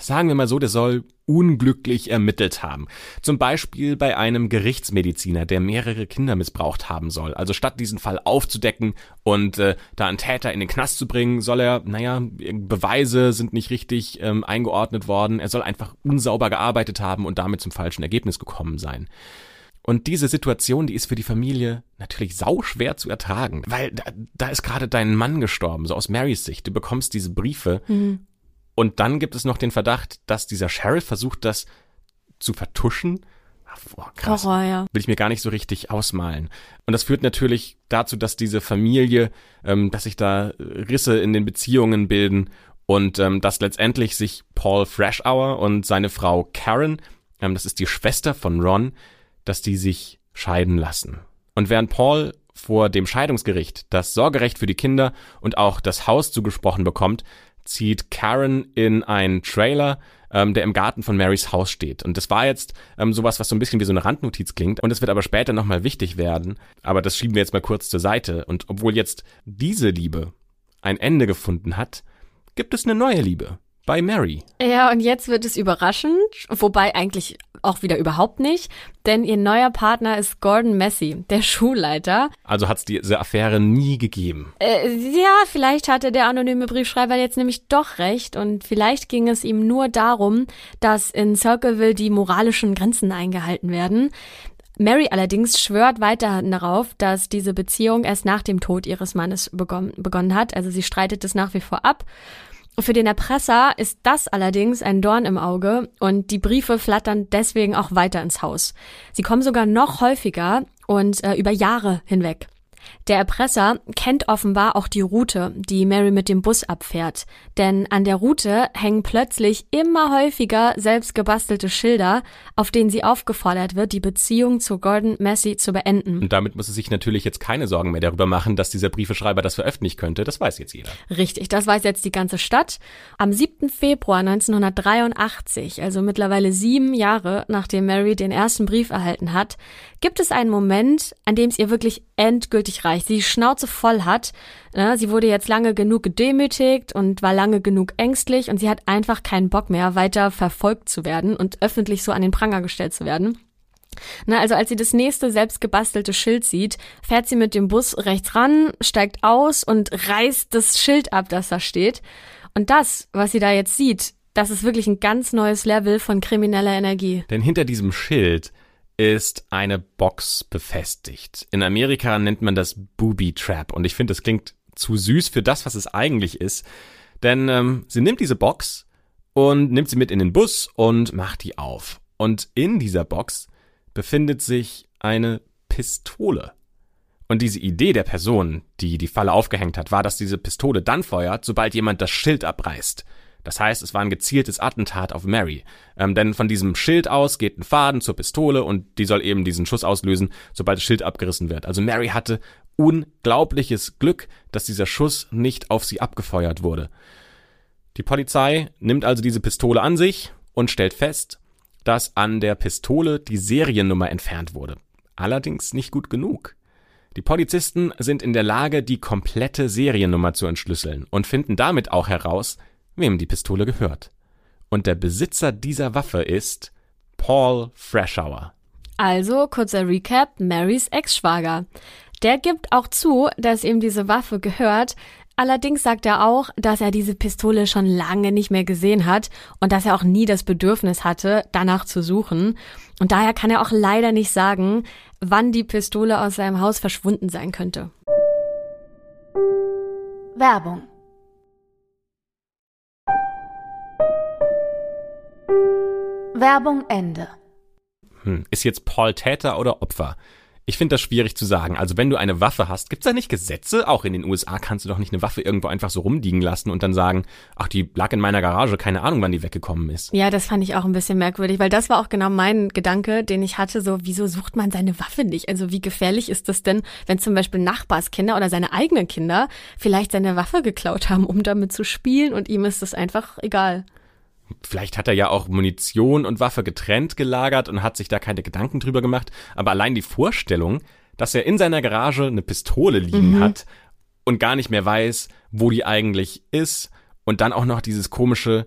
sagen wir mal so, der soll unglücklich ermittelt haben. Zum Beispiel bei einem Gerichtsmediziner, der mehrere Kinder missbraucht haben soll. Also statt diesen Fall aufzudecken und äh, da einen Täter in den Knast zu bringen, soll er, naja, Beweise sind nicht richtig ähm, eingeordnet worden. Er soll einfach unsauber gearbeitet haben und damit zum falschen Ergebnis gekommen sein. Und diese Situation, die ist für die Familie natürlich sau schwer zu ertragen, weil da, da ist gerade dein Mann gestorben, so aus Marys Sicht. Du bekommst diese Briefe mhm. Und dann gibt es noch den Verdacht, dass dieser Sheriff versucht, das zu vertuschen. Boah, krass. Horror, ja. Will ich mir gar nicht so richtig ausmalen. Und das führt natürlich dazu, dass diese Familie, ähm, dass sich da Risse in den Beziehungen bilden Und ähm, dass letztendlich sich Paul Freshour und seine Frau Karen, ähm, das ist die Schwester von Ron, dass die sich scheiden lassen. Und während Paul vor dem Scheidungsgericht das Sorgerecht für die Kinder und auch das Haus zugesprochen bekommt, zieht Karen in einen Trailer, ähm, der im Garten von Marys Haus steht. Und das war jetzt ähm, sowas, was so ein bisschen wie so eine Randnotiz klingt. Und es wird aber später nochmal wichtig werden. Aber das schieben wir jetzt mal kurz zur Seite. Und obwohl jetzt diese Liebe ein Ende gefunden hat, gibt es eine neue Liebe bei Mary. Ja, und jetzt wird es überraschend, wobei eigentlich auch wieder überhaupt nicht, denn ihr neuer Partner ist Gordon Massey, der Schulleiter. Also hat es diese Affäre nie gegeben. Äh, ja, vielleicht hatte der anonyme Briefschreiber jetzt nämlich doch recht und vielleicht ging es ihm nur darum, dass in Circleville die moralischen Grenzen eingehalten werden. Mary allerdings schwört weiterhin darauf, dass diese Beziehung erst nach dem Tod ihres Mannes begonnen, begonnen hat. Also sie streitet es nach wie vor ab. Für den Erpresser ist das allerdings ein Dorn im Auge und die Briefe flattern deswegen auch weiter ins Haus. Sie kommen sogar noch häufiger und äh, über Jahre hinweg. Der Erpresser kennt offenbar auch die Route, die Mary mit dem Bus abfährt. Denn an der Route hängen plötzlich immer häufiger selbstgebastelte Schilder, auf denen sie aufgefordert wird, die Beziehung zu Gordon Massey zu beenden. Und damit muss sie sich natürlich jetzt keine Sorgen mehr darüber machen, dass dieser Briefeschreiber das veröffentlichen könnte. Das weiß jetzt jeder. Richtig, das weiß jetzt die ganze Stadt. Am 7. Februar 1983, also mittlerweile sieben Jahre nachdem Mary den ersten Brief erhalten hat, gibt es einen Moment, an dem es ihr wirklich endgültig reicht. Sie Schnauze voll hat. Ne? Sie wurde jetzt lange genug gedemütigt und war lange genug ängstlich und sie hat einfach keinen Bock mehr, weiter verfolgt zu werden und öffentlich so an den Pranger gestellt zu werden. Na, also als sie das nächste selbstgebastelte Schild sieht, fährt sie mit dem Bus rechts ran, steigt aus und reißt das Schild ab, das da steht. Und das, was sie da jetzt sieht, das ist wirklich ein ganz neues Level von krimineller Energie. Denn hinter diesem Schild ist eine Box befestigt. In Amerika nennt man das Booby Trap und ich finde, das klingt zu süß für das, was es eigentlich ist. Denn ähm, sie nimmt diese Box und nimmt sie mit in den Bus und macht die auf. Und in dieser Box befindet sich eine Pistole. Und diese Idee der Person, die die Falle aufgehängt hat, war, dass diese Pistole dann feuert, sobald jemand das Schild abreißt. Das heißt, es war ein gezieltes Attentat auf Mary. Ähm, denn von diesem Schild aus geht ein Faden zur Pistole und die soll eben diesen Schuss auslösen, sobald das Schild abgerissen wird. Also Mary hatte unglaubliches Glück, dass dieser Schuss nicht auf sie abgefeuert wurde. Die Polizei nimmt also diese Pistole an sich und stellt fest, dass an der Pistole die Seriennummer entfernt wurde. Allerdings nicht gut genug. Die Polizisten sind in der Lage, die komplette Seriennummer zu entschlüsseln und finden damit auch heraus, wem die Pistole gehört. Und der Besitzer dieser Waffe ist Paul Freshour. Also, kurzer Recap, Marys Ex-Schwager. Der gibt auch zu, dass ihm diese Waffe gehört, Allerdings sagt er auch, dass er diese Pistole schon lange nicht mehr gesehen hat und dass er auch nie das Bedürfnis hatte, danach zu suchen. Und daher kann er auch leider nicht sagen, wann die Pistole aus seinem Haus verschwunden sein könnte. Werbung Werbung Ende. Hm, ist jetzt Paul Täter oder Opfer? Ich finde das schwierig zu sagen. Also wenn du eine Waffe hast, gibt's da nicht Gesetze? Auch in den USA kannst du doch nicht eine Waffe irgendwo einfach so rumliegen lassen und dann sagen, ach, die lag in meiner Garage, keine Ahnung, wann die weggekommen ist. Ja, das fand ich auch ein bisschen merkwürdig, weil das war auch genau mein Gedanke, den ich hatte, so, wieso sucht man seine Waffe nicht? Also wie gefährlich ist das denn, wenn zum Beispiel Nachbarskinder oder seine eigenen Kinder vielleicht seine Waffe geklaut haben, um damit zu spielen und ihm ist das einfach egal. Vielleicht hat er ja auch Munition und Waffe getrennt gelagert und hat sich da keine Gedanken drüber gemacht. Aber allein die Vorstellung, dass er in seiner Garage eine Pistole liegen mhm. hat und gar nicht mehr weiß, wo die eigentlich ist. Und dann auch noch dieses komische,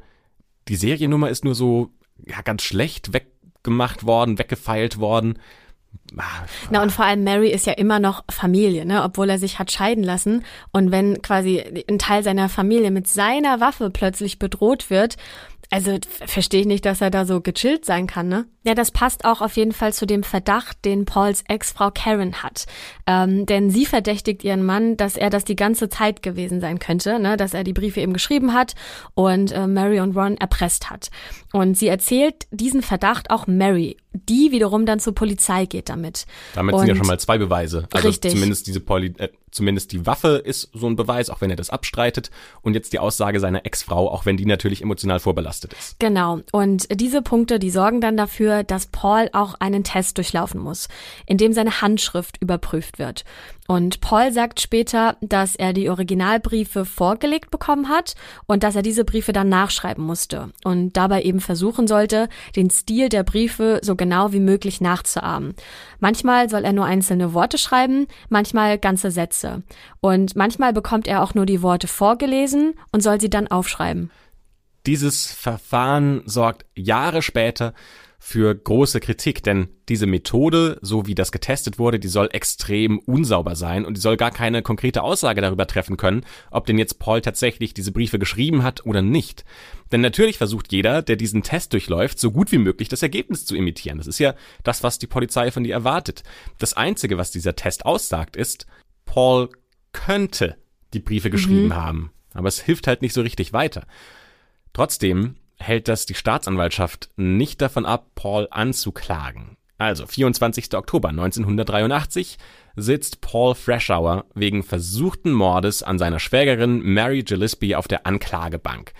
die Seriennummer ist nur so ja, ganz schlecht weggemacht worden, weggefeilt worden. Na und vor allem Mary ist ja immer noch Familie, ne, obwohl er sich hat scheiden lassen. Und wenn quasi ein Teil seiner Familie mit seiner Waffe plötzlich bedroht wird also verstehe ich nicht, dass er da so gechillt sein kann, ne? Ja, das passt auch auf jeden Fall zu dem Verdacht, den Pauls Ex-Frau Karen hat. Ähm, denn sie verdächtigt ihren Mann, dass er das die ganze Zeit gewesen sein könnte, ne? dass er die Briefe eben geschrieben hat und äh, Mary und Ron erpresst hat. Und sie erzählt diesen Verdacht auch Mary, die wiederum dann zur Polizei geht damit. Damit und sind ja schon mal zwei Beweise. Also richtig. zumindest diese Poli äh, Zumindest die Waffe ist so ein Beweis, auch wenn er das abstreitet. Und jetzt die Aussage seiner Ex-Frau, auch wenn die natürlich emotional vorbelastet ist. Genau. Und diese Punkte, die sorgen dann dafür, dass Paul auch einen Test durchlaufen muss, in dem seine Handschrift überprüft wird. Und Paul sagt später, dass er die Originalbriefe vorgelegt bekommen hat und dass er diese Briefe dann nachschreiben musste und dabei eben versuchen sollte, den Stil der Briefe so genau wie möglich nachzuahmen. Manchmal soll er nur einzelne Worte schreiben, manchmal ganze Sätze. Und manchmal bekommt er auch nur die Worte vorgelesen und soll sie dann aufschreiben. Dieses Verfahren sorgt Jahre später für große Kritik, denn diese Methode, so wie das getestet wurde, die soll extrem unsauber sein und die soll gar keine konkrete Aussage darüber treffen können, ob denn jetzt Paul tatsächlich diese Briefe geschrieben hat oder nicht. Denn natürlich versucht jeder, der diesen Test durchläuft, so gut wie möglich das Ergebnis zu imitieren. Das ist ja das, was die Polizei von dir erwartet. Das Einzige, was dieser Test aussagt, ist, Paul könnte die Briefe geschrieben mhm. haben. Aber es hilft halt nicht so richtig weiter. Trotzdem hält das die Staatsanwaltschaft nicht davon ab, Paul anzuklagen. Also 24. Oktober 1983 sitzt Paul Freshour wegen versuchten Mordes an seiner Schwägerin Mary Gillespie auf der Anklagebank.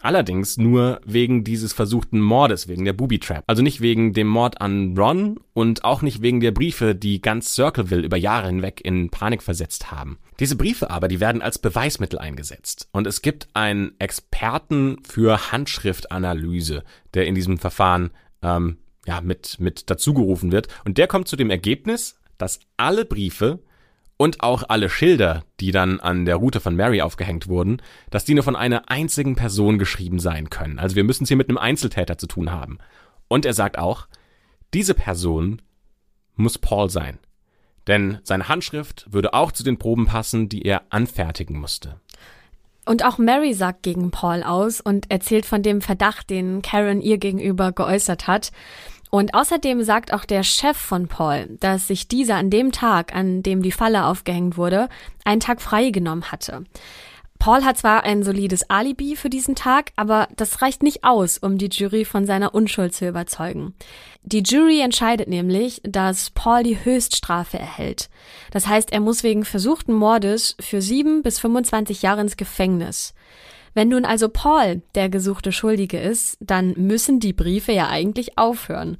Allerdings nur wegen dieses versuchten Mordes, wegen der Booby Trap. Also nicht wegen dem Mord an Ron und auch nicht wegen der Briefe, die ganz Circleville über Jahre hinweg in Panik versetzt haben. Diese Briefe aber, die werden als Beweismittel eingesetzt. Und es gibt einen Experten für Handschriftanalyse, der in diesem Verfahren ähm, ja, mit, mit dazugerufen wird. Und der kommt zu dem Ergebnis, dass alle Briefe und auch alle Schilder, die dann an der Route von Mary aufgehängt wurden, dass die nur von einer einzigen Person geschrieben sein können. Also wir müssen es hier mit einem Einzeltäter zu tun haben. Und er sagt auch, diese Person muss Paul sein. Denn seine Handschrift würde auch zu den Proben passen, die er anfertigen musste. Und auch Mary sagt gegen Paul aus und erzählt von dem Verdacht, den Karen ihr gegenüber geäußert hat. Und außerdem sagt auch der Chef von Paul, dass sich dieser an dem Tag, an dem die Falle aufgehängt wurde, einen Tag frei genommen hatte. Paul hat zwar ein solides Alibi für diesen Tag, aber das reicht nicht aus, um die Jury von seiner Unschuld zu überzeugen. Die Jury entscheidet nämlich, dass Paul die Höchststrafe erhält. Das heißt, er muss wegen versuchten Mordes für sieben bis 25 Jahre ins Gefängnis. Wenn nun also Paul der gesuchte Schuldige ist, dann müssen die Briefe ja eigentlich aufhören.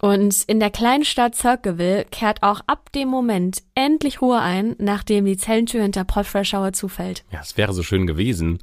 Und in der kleinen Stadt Circleville kehrt auch ab dem Moment endlich Ruhe ein, nachdem die Zellentür hinter Paul Freshour zufällt. Ja, es wäre so schön gewesen,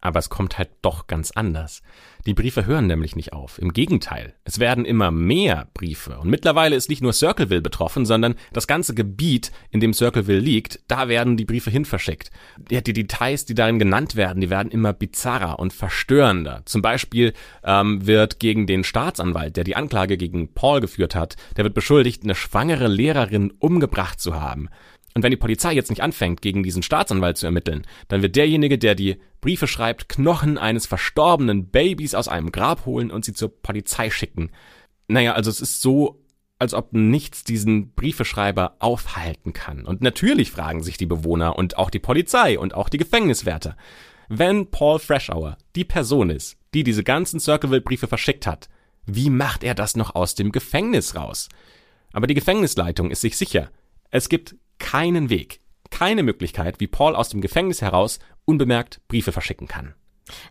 aber es kommt halt doch ganz anders. Die Briefe hören nämlich nicht auf. Im Gegenteil, es werden immer mehr Briefe. Und mittlerweile ist nicht nur Circleville betroffen, sondern das ganze Gebiet, in dem Circleville liegt, da werden die Briefe hin verschickt. Ja, die Details, die darin genannt werden, die werden immer bizarrer und verstörender. Zum Beispiel ähm, wird gegen den Staatsanwalt, der die Anklage gegen Paul geführt hat, der wird beschuldigt, eine schwangere Lehrerin umgebracht zu haben. Und wenn die Polizei jetzt nicht anfängt, gegen diesen Staatsanwalt zu ermitteln, dann wird derjenige, der die Briefe schreibt, Knochen eines verstorbenen Babys aus einem Grab holen und sie zur Polizei schicken. Naja, also es ist so, als ob nichts diesen Briefeschreiber aufhalten kann. Und natürlich fragen sich die Bewohner und auch die Polizei und auch die Gefängniswärter, wenn Paul Freshour die Person ist, die diese ganzen Circleville-Briefe verschickt hat, wie macht er das noch aus dem Gefängnis raus? Aber die Gefängnisleitung ist sich sicher, es gibt keinen Weg, keine Möglichkeit, wie Paul aus dem Gefängnis heraus unbemerkt Briefe verschicken kann.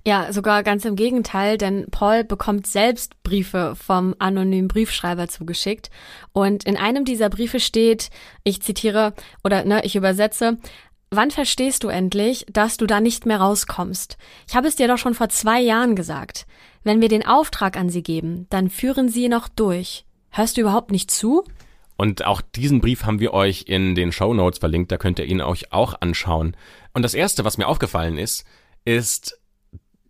Ja, sogar ganz im Gegenteil, denn Paul bekommt selbst Briefe vom anonymen Briefschreiber zugeschickt. Und in einem dieser Briefe steht, ich zitiere oder ne, ich übersetze, Wann verstehst du endlich, dass du da nicht mehr rauskommst? Ich habe es dir doch schon vor zwei Jahren gesagt. Wenn wir den Auftrag an sie geben, dann führen sie noch durch. Hörst du überhaupt nicht zu? Und auch diesen Brief haben wir euch in den Show Notes verlinkt, da könnt ihr ihn euch auch anschauen. Und das erste, was mir aufgefallen ist, ist,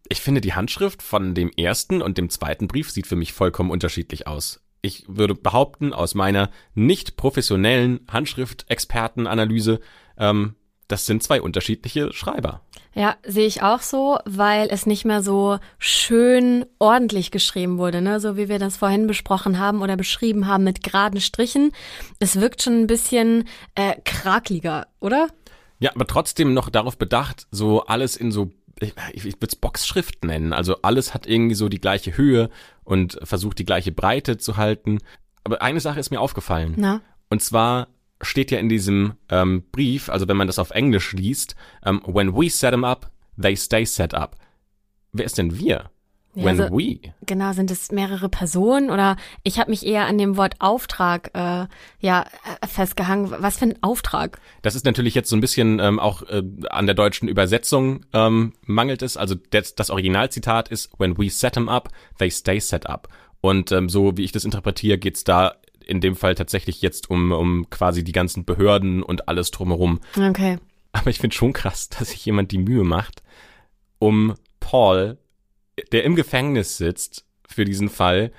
ich finde die Handschrift von dem ersten und dem zweiten Brief sieht für mich vollkommen unterschiedlich aus. Ich würde behaupten, aus meiner nicht professionellen Handschriftexpertenanalyse, ähm, das sind zwei unterschiedliche Schreiber. Ja, sehe ich auch so, weil es nicht mehr so schön ordentlich geschrieben wurde, ne? so wie wir das vorhin besprochen haben oder beschrieben haben mit geraden Strichen. Es wirkt schon ein bisschen äh, krakeliger, oder? Ja, aber trotzdem noch darauf bedacht, so alles in so ich, ich würde es Boxschrift nennen. Also alles hat irgendwie so die gleiche Höhe und versucht die gleiche Breite zu halten. Aber eine Sache ist mir aufgefallen. Na? Und zwar steht ja in diesem ähm, Brief, also wenn man das auf Englisch liest, ähm, when we set them up, they stay set up. Wer ist denn wir? Ja, when also- we? Genau, sind es mehrere Personen oder ich habe mich eher an dem Wort Auftrag äh, ja äh, festgehangen. Was für ein Auftrag? Das ist natürlich jetzt so ein bisschen ähm, auch äh, an der deutschen Übersetzung ähm, mangelt es. Also das, das Originalzitat ist When we set them up, they stay set up. Und ähm, so wie ich das interpretiere, geht's da in dem Fall tatsächlich jetzt um, um quasi die ganzen Behörden und alles drumherum. Okay. Aber ich finde schon krass, dass sich jemand die Mühe macht, um Paul, der im Gefängnis sitzt, für diesen Fall,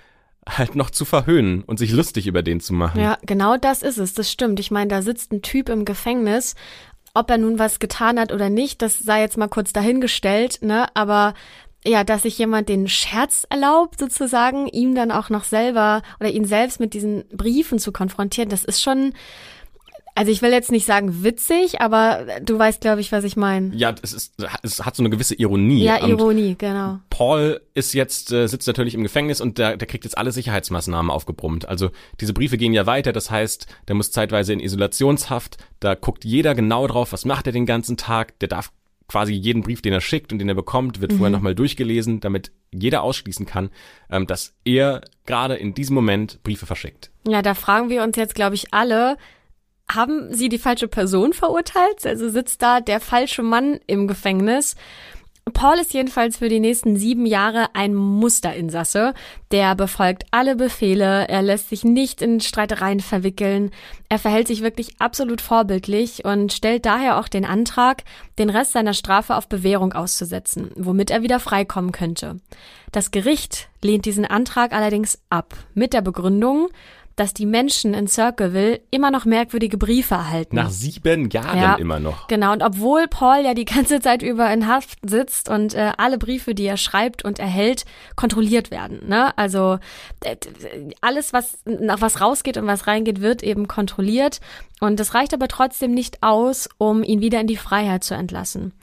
halt noch zu verhöhnen und sich lustig über den zu machen. Ja, genau das ist es. Das stimmt. Ich meine, da sitzt ein Typ im Gefängnis. Ob er nun was getan hat oder nicht, das sei jetzt mal kurz dahingestellt, ne? Aber ja, dass sich jemand den Scherz erlaubt, sozusagen, ihm dann auch noch selber oder ihn selbst mit diesen Briefen zu konfrontieren, das ist schon, also ich will jetzt nicht sagen witzig, aber du weißt, glaube ich, was ich meine. Ja, es, ist, es hat so eine gewisse Ironie. Ja, Und Ironie, genau. Paul ist jetzt, äh, sitzt natürlich im Gefängnis und der, der kriegt jetzt alle Sicherheitsmaßnahmen aufgebrummt. Also diese Briefe gehen ja weiter, das heißt, der muss zeitweise in Isolationshaft, da guckt jeder genau drauf, was macht er den ganzen Tag, der darf quasi jeden Brief, den er schickt und den er bekommt, wird vorher nochmal durchgelesen, damit jeder ausschließen kann, ähm, dass er gerade in diesem Moment Briefe verschickt. Ja, da fragen wir uns jetzt, glaube ich, alle, haben sie die falsche Person verurteilt? Also sitzt da der falsche Mann im Gefängnis? Paul ist jedenfalls für die nächsten sieben Jahre ein Musterinsasse. Der befolgt alle Befehle, er lässt sich nicht in Streitereien verwickeln, er verhält sich wirklich absolut vorbildlich und stellt daher auch den Antrag, den Rest seiner Strafe auf Bewährung auszusetzen, womit er wieder freikommen könnte. Das Gericht lehnt diesen Antrag allerdings ab, mit der Begründung, dass die Menschen in Circleville immer noch merkwürdige Briefe erhalten. Nach sieben Jahren Ja. immer noch. Genau, und obwohl Paul ja die ganze Zeit über in Haft sitzt und äh, alle Briefe, die er schreibt und erhält, kontrolliert werden. Ne? Also äh, alles, was nach was rausgeht und was reingeht, wird eben kontrolliert. Und das reicht aber trotzdem nicht aus, um ihn wieder in die Freiheit zu entlassen.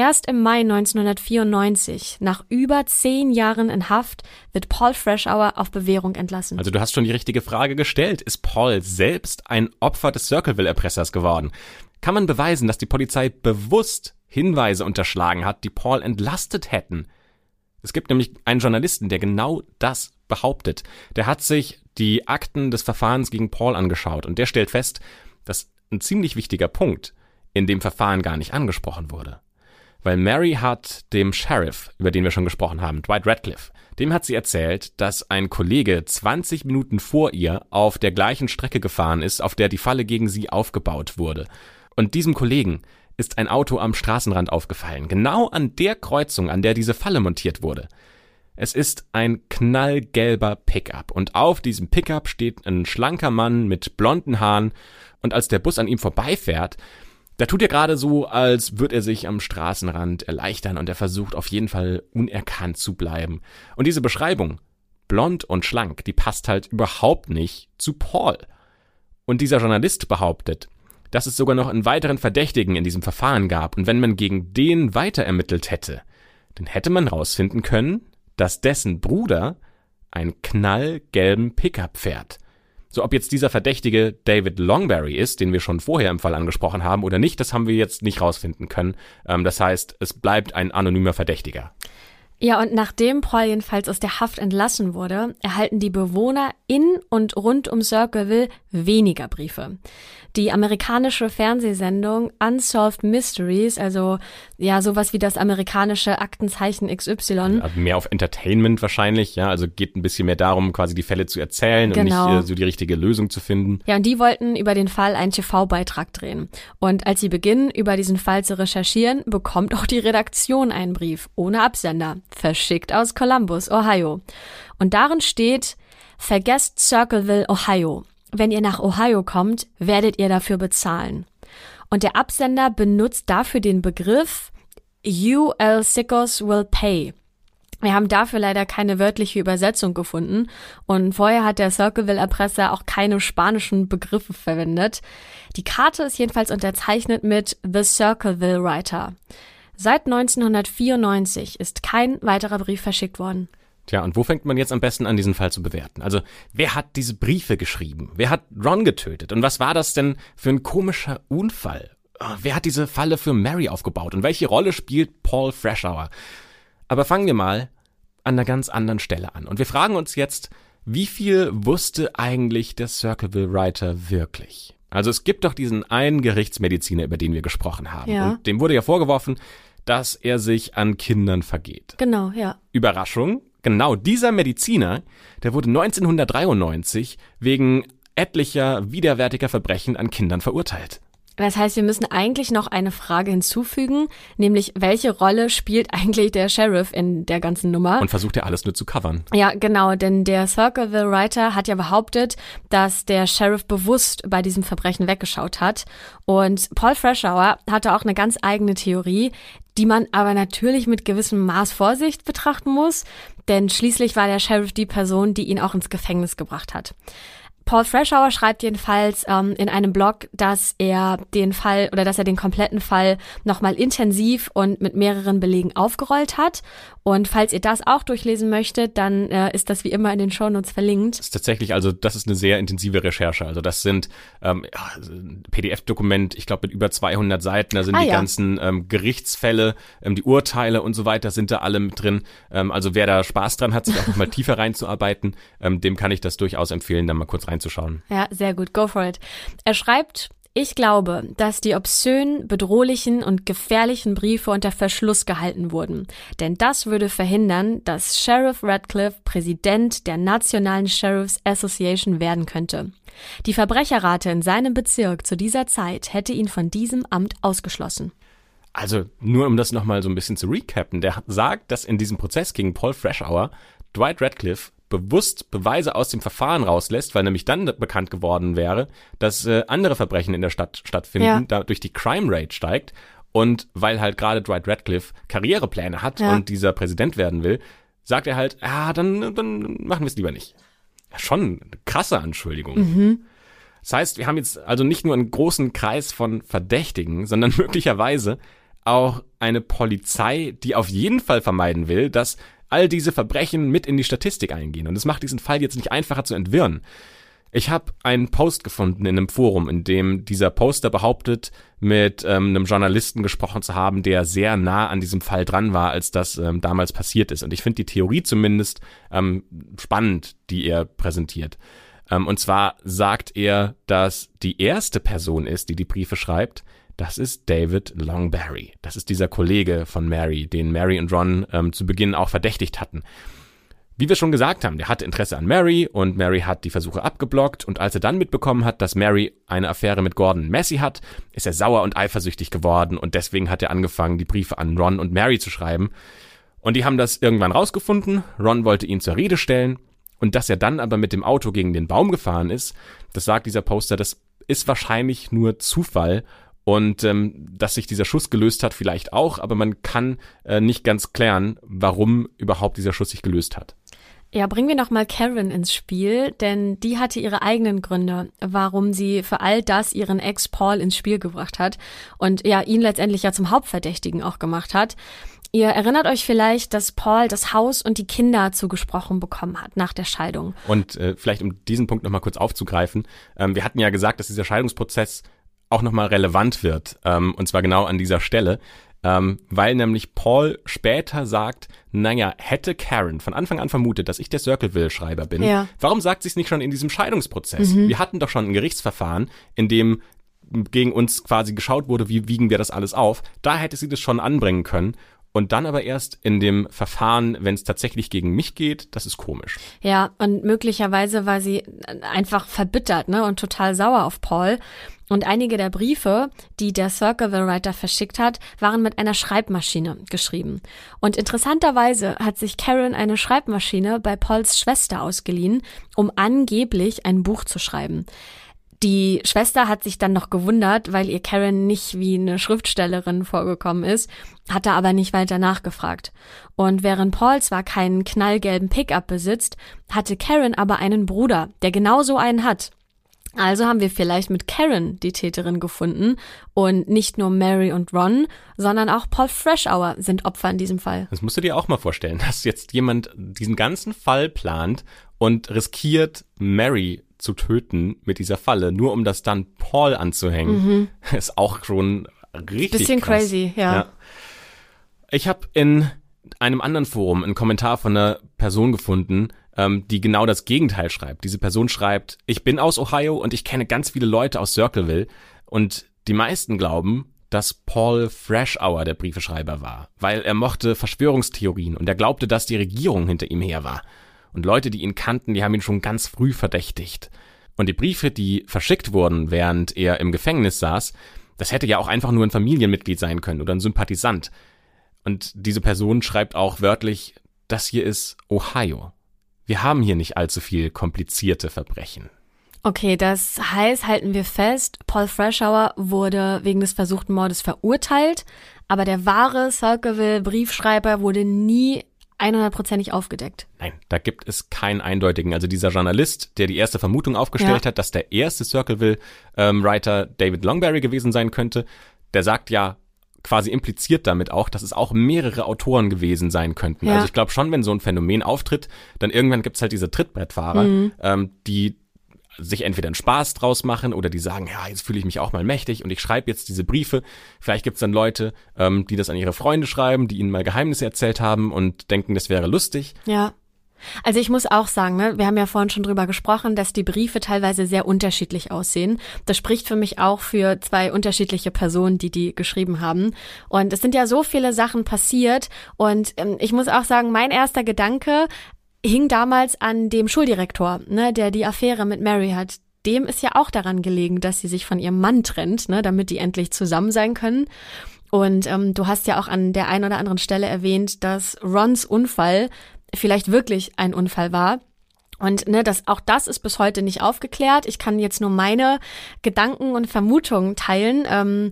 Erst im Mai 1994, nach über zehn Jahren in Haft, wird Paul Freshour auf Bewährung entlassen. Also du hast schon die richtige Frage gestellt. Ist Paul selbst ein Opfer des Circleville-Erpressers geworden? Kann man beweisen, dass die Polizei bewusst Hinweise unterschlagen hat, die Paul entlastet hätten? Es gibt nämlich einen Journalisten, der genau das behauptet. Der hat sich die Akten des Verfahrens gegen Paul angeschaut und der stellt fest, dass ein ziemlich wichtiger Punkt in dem Verfahren gar nicht angesprochen wurde. Weil Mary hat dem Sheriff, über den wir schon gesprochen haben, Dwight Radcliffe, dem hat sie erzählt, dass ein Kollege 20 Minuten vor ihr auf der gleichen Strecke gefahren ist, auf der die Falle gegen sie aufgebaut wurde. Und diesem Kollegen ist ein Auto am Straßenrand aufgefallen, genau an der Kreuzung, an der diese Falle montiert wurde. Es ist ein knallgelber Pickup und auf diesem Pickup steht ein schlanker Mann mit blonden Haaren und als der Bus an ihm vorbeifährt, da tut er gerade so, als würde er sich am Straßenrand erleichtern und er versucht auf jeden Fall unerkannt zu bleiben. Und diese Beschreibung, blond und schlank, die passt halt überhaupt nicht zu Paul. Und dieser Journalist behauptet, dass es sogar noch einen weiteren Verdächtigen in diesem Verfahren gab und wenn man gegen den weiter ermittelt hätte, dann hätte man rausfinden können, dass dessen Bruder einen knallgelben Pickup fährt. So, ob jetzt dieser Verdächtige David Longberry ist, den wir schon vorher im Fall angesprochen haben oder nicht, das haben wir jetzt nicht rausfinden können. Ähm, das heißt, es bleibt ein anonymer Verdächtiger. Ja, und nachdem Paul jedenfalls aus der Haft entlassen wurde, erhalten die Bewohner in und rund um Circleville weniger Briefe. Die amerikanische Fernsehsendung Unsolved Mysteries, also ja sowas wie das amerikanische Aktenzeichen XY, Also mehr auf Entertainment wahrscheinlich, ja, also geht ein bisschen mehr darum, quasi die Fälle zu erzählen Genau. und nicht äh, so die richtige Lösung zu finden. Ja, und die wollten über den Fall einen TV-Beitrag drehen. Und als sie beginnen, über diesen Fall zu recherchieren, bekommt auch die Redaktion einen Brief ohne Absender, verschickt aus Columbus, Ohio. Und darin steht, vergesst Circleville, Ohio. Wenn ihr nach Ohio kommt, werdet ihr dafür bezahlen. Und der Absender benutzt dafür den Begriff UL Sickos will pay. Wir haben dafür leider keine wörtliche Übersetzung gefunden und vorher hat der Circleville-Erpresser auch keine spanischen Begriffe verwendet. Die Karte ist jedenfalls unterzeichnet mit The Circleville Writer. Seit 1994 ist kein weiterer Brief verschickt worden. Tja, und wo fängt man jetzt am besten an, diesen Fall zu bewerten? Also, wer hat diese Briefe geschrieben? Wer hat Ron getötet? Und was war das denn für ein komischer Unfall? Ah, wer hat diese Falle für Mary aufgebaut? Und welche Rolle spielt Paul Freshour? Aber fangen wir mal an einer ganz anderen Stelle an. Und wir fragen uns jetzt, wie viel wusste eigentlich der Circleville Writer wirklich? Also es gibt doch diesen einen Gerichtsmediziner, über den wir gesprochen haben. Ja. Und dem wurde ja vorgeworfen, dass er sich an Kindern vergeht. Genau, ja. Überraschung, genau dieser Mediziner, der wurde 1993 wegen etlicher widerwärtiger Verbrechen an Kindern verurteilt. Das heißt, wir müssen eigentlich noch eine Frage hinzufügen, nämlich welche Rolle spielt eigentlich der Sheriff in der ganzen Nummer? Und versucht er alles nur zu covern. Ja, genau, denn der Circleville Writer hat ja behauptet, dass der Sheriff bewusst bei diesem Verbrechen weggeschaut hat. Und Paul Freshour hatte auch eine ganz eigene Theorie, die man aber natürlich mit gewissem Maß Vorsicht betrachten muss, denn schließlich war der Sheriff die Person, die ihn auch ins Gefängnis gebracht hat. Paul Freshour schreibt jedenfalls ähm, in einem Blog, dass er den Fall oder dass er den kompletten Fall nochmal intensiv und mit mehreren Belegen aufgerollt hat. Und falls ihr das auch durchlesen möchtet, dann äh, ist das wie immer in den Shownotes verlinkt. Das ist tatsächlich, also das ist eine sehr intensive Recherche. Also das sind ähm, ja, PDF-Dokument, ich glaube mit über 200 Seiten. Da sind Ah, die ja. ganzen ähm, Gerichtsfälle, ähm, die Urteile und so weiter sind da alle mit drin. Ähm, also wer da Spaß dran hat, sich auch noch mal tiefer reinzuarbeiten, ähm, dem kann ich das durchaus empfehlen, da mal kurz reinzuschauen. Ja, sehr gut. Go for it. Er schreibt, ich glaube, dass die obszönen, bedrohlichen und gefährlichen Briefe unter Verschluss gehalten wurden. Denn das würde verhindern, dass Sheriff Radcliffe Präsident der Nationalen Sheriffs Association werden könnte. Die Verbrecherrate in seinem Bezirk zu dieser Zeit hätte ihn von diesem Amt ausgeschlossen. Also nur um das nochmal so ein bisschen zu recappen, der sagt, dass in diesem Prozess gegen Paul Freshour Dwight Radcliffe bewusst Beweise aus dem Verfahren rauslässt, weil nämlich dann bekannt geworden wäre, dass äh, andere Verbrechen in der Stadt stattfinden, Ja. dadurch die Crime Rate steigt und weil halt gerade Dwight Radcliffe Karrierepläne hat Ja. und dieser Präsident werden will, sagt er halt, ja, dann, dann machen wir es lieber nicht. Ja, schon eine krasse Anschuldigung. Das heißt, wir haben jetzt also nicht nur einen großen Kreis von Verdächtigen, sondern möglicherweise auch eine Polizei, die auf jeden Fall vermeiden will, dass all diese Verbrechen mit in die Statistik eingehen. Und das macht diesen Fall jetzt nicht einfacher zu entwirren. Ich habe einen Post gefunden in einem Forum, in dem dieser Poster behauptet, mit ähm, einem Journalisten gesprochen zu haben, der sehr nah an diesem Fall dran war, als das ähm, damals passiert ist. Und ich finde die Theorie zumindest ähm, spannend, die er präsentiert. Ähm, und zwar sagt er, dass die erste Person ist, die die Briefe schreibt, das ist David Longbarry. Das ist dieser Kollege von Mary, den Mary und Ron ähm, zu Beginn auch verdächtigt hatten. Wie wir schon gesagt haben, der hatte Interesse an Mary und Mary hat die Versuche abgeblockt und als er dann mitbekommen hat, dass Mary eine Affäre mit Gordon Massey hat, ist er sauer und eifersüchtig geworden und deswegen hat er angefangen, die Briefe an Ron und Mary zu schreiben. Und die haben das irgendwann rausgefunden, Ron wollte ihn zur Rede stellen und dass er dann aber mit dem Auto gegen den Baum gefahren ist, das sagt dieser Poster, das ist wahrscheinlich nur Zufall und ähm, dass sich dieser Schuss gelöst hat, vielleicht auch, aber man kann äh, nicht ganz klären, warum überhaupt dieser Schuss sich gelöst hat. Ja, bringen wir noch mal Karen ins Spiel, denn die hatte ihre eigenen Gründe, warum sie für all das ihren Ex Paul ins Spiel gebracht hat und ja, ihn letztendlich ja zum Hauptverdächtigen auch gemacht hat. Ihr erinnert euch vielleicht, dass Paul das Haus und die Kinder zugesprochen bekommen hat nach der Scheidung. Und äh, vielleicht um diesen Punkt nochmal kurz aufzugreifen, ähm, wir hatten ja gesagt, dass dieser Scheidungsprozess auch nochmal relevant wird, ähm, und zwar genau an dieser Stelle, ähm, weil nämlich Paul später sagt, naja, hätte Karen von Anfang an vermutet, dass ich der Circleville-Schreiber bin, Ja. warum sagt sie es nicht schon in diesem Scheidungsprozess? Wir hatten doch schon ein Gerichtsverfahren, in dem gegen uns quasi geschaut wurde, wie wiegen wir das alles auf. Da hätte sie das schon anbringen können. Und dann aber erst in dem Verfahren, wenn es tatsächlich gegen mich geht, das ist komisch. Ja, und möglicherweise war sie einfach verbittert, ne, und total sauer auf Paul. Und einige der Briefe, die der Circleville Writer verschickt hat, waren mit einer Schreibmaschine geschrieben. Und interessanterweise hat sich Karen eine Schreibmaschine bei Pauls Schwester ausgeliehen, um angeblich ein Buch zu schreiben. Die Schwester hat sich dann noch gewundert, weil ihr Karen nicht wie eine Schriftstellerin vorgekommen ist, hatte aber nicht weiter nachgefragt. Und während Paul zwar keinen knallgelben Pickup besitzt, hatte Karen aber einen Bruder, der genauso einen hat. Also haben wir vielleicht mit Karen die Täterin gefunden und nicht nur Mary und Ron, sondern auch Paul Freshour sind Opfer in diesem Fall. Das musst du dir auch mal vorstellen, dass jetzt jemand diesen ganzen Fall plant und riskiert, Mary zu töten mit dieser Falle, nur um das dann Paul anzuhängen. Mhm. Ist auch schon richtig Bisschen krass. crazy, ja. ja. Ich habe in einem anderen Forum einen Kommentar von einer Person gefunden, ähm, die genau das Gegenteil schreibt. Diese Person schreibt, ich bin aus Ohio und ich kenne ganz viele Leute aus Circleville und die meisten glauben, dass Paul Freshour der Briefeschreiber war, weil er mochte Verschwörungstheorien und er glaubte, dass die Regierung hinter ihm her war. Und Leute, die ihn kannten, die haben ihn schon ganz früh verdächtigt. Und die Briefe, die verschickt wurden, während er im Gefängnis saß, das hätte ja auch einfach nur ein Familienmitglied sein können oder ein Sympathisant. Und diese Person schreibt auch wörtlich, das hier ist Ohio. Wir haben hier nicht allzu viel komplizierte Verbrechen. Okay, das heißt, halten wir fest, Paul Freshour wurde wegen des versuchten Mordes verurteilt, aber der wahre Circleville-Briefschreiber wurde nie 100%ig aufgedeckt. Nein, da gibt es keinen eindeutigen. Also dieser Journalist, der die erste Vermutung aufgestellt ja. hat, dass der erste Circleville-Writer ähm, David Longberry gewesen sein könnte, der sagt ja, quasi impliziert damit auch, dass es auch mehrere Autoren gewesen sein könnten. Ja. Also ich glaube schon, wenn so ein Phänomen auftritt, dann irgendwann gibt's halt diese Trittbrettfahrer, mhm. ähm, die sich entweder einen Spaß draus machen oder die sagen, ja, jetzt fühle ich mich auch mal mächtig und ich schreibe jetzt diese Briefe. Vielleicht gibt's dann Leute, ähm, die das an ihre Freunde schreiben, die ihnen mal Geheimnisse erzählt haben und denken, das wäre lustig. Ja. Also ich muss auch sagen, ne, wir haben ja vorhin schon drüber gesprochen, dass die Briefe teilweise sehr unterschiedlich aussehen. Das spricht für mich auch für zwei unterschiedliche Personen, die die geschrieben haben. Und es sind ja so viele Sachen passiert. Und ähm, ich muss auch sagen, mein erster Gedanke hing damals an dem Schuldirektor, ne, der die Affäre mit Mary hat. Dem ist ja auch daran gelegen, dass sie sich von ihrem Mann trennt, ne, damit die endlich zusammen sein können. Und ähm, du hast ja auch an der einen oder anderen Stelle erwähnt, dass Rons Unfall vielleicht wirklich ein Unfall war. Und ne, das, auch das ist bis heute nicht aufgeklärt. Ich kann jetzt nur meine Gedanken und Vermutungen teilen. Ähm,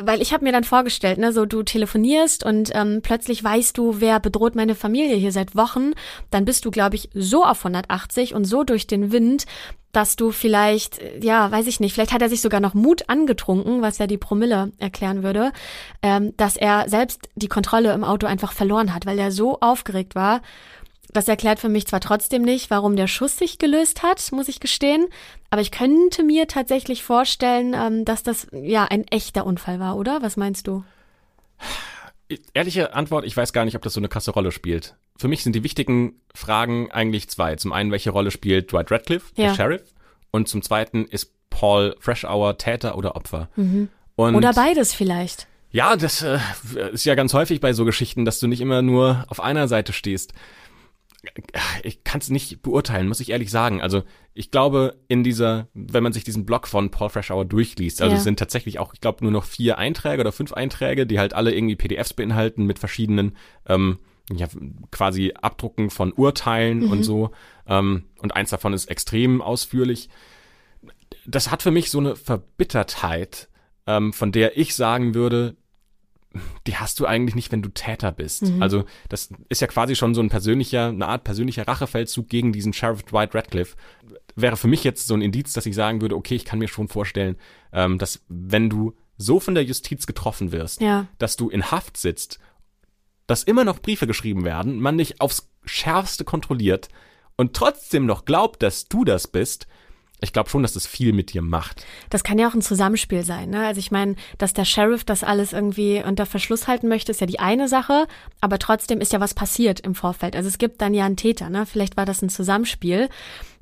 weil ich habe mir dann vorgestellt, ne, so du telefonierst und ähm, plötzlich weißt du, wer bedroht meine Familie hier seit Wochen, dann bist du, glaube ich, so auf 180 und so durch den Wind, dass du vielleicht, ja, weiß ich nicht, vielleicht hat er sich sogar noch Mut angetrunken, was ja die Promille erklären würde, ähm, dass er selbst die Kontrolle im Auto einfach verloren hat, weil er so aufgeregt war. Das erklärt für mich zwar trotzdem nicht, warum der Schuss sich gelöst hat, muss ich gestehen, aber ich könnte mir tatsächlich vorstellen, ähm, dass das ja ein echter Unfall war, oder? Was meinst du? Ehrliche Antwort, ich weiß gar nicht, ob das so eine krasse Rolle spielt. Für mich sind die wichtigen Fragen eigentlich zwei. Zum einen, welche Rolle spielt Dwight Radcliffe, ja. der Sheriff? Und zum zweiten, ist Paul Freshour Täter oder Opfer? Mhm. oder beides vielleicht. Ja, das äh, ist ja ganz häufig bei so Geschichten, dass du nicht immer nur auf einer Seite stehst ich kann es nicht beurteilen, muss ich ehrlich sagen. Also ich glaube, in dieser, wenn man sich diesen Blog von Paul Freshour durchliest, also ja. es sind tatsächlich auch, ich glaube, nur noch vier Einträge oder fünf Einträge, die halt alle irgendwie PDFs beinhalten mit verschiedenen ähm, ja, quasi Abdrucken von Urteilen mhm. und so. Ähm, und eins davon ist extrem ausführlich. Das hat für mich so eine Verbittertheit, ähm, von der ich sagen würde, die hast du eigentlich nicht, wenn du Täter bist. Mhm. Also das ist ja quasi schon so ein persönlicher, eine Art persönlicher Rachefeldzug gegen diesen Sheriff Dwight Radcliffe. Wäre für mich jetzt so ein Indiz, dass ich sagen würde, okay, ich kann mir schon vorstellen, ähm, dass wenn du so von der Justiz getroffen wirst, ja. dass du in Haft sitzt, dass immer noch Briefe geschrieben werden, man dich aufs Schärfste kontrolliert und trotzdem noch glaubt, dass du das bist, ich glaube schon, dass das viel mit dir macht. Das kann ja auch ein Zusammenspiel sein. Ne? Also ich meine, dass der Sheriff das alles irgendwie unter Verschluss halten möchte, ist ja die eine Sache, aber trotzdem ist ja was passiert im Vorfeld. Also es gibt dann ja einen Täter. Ne? Vielleicht war das ein Zusammenspiel.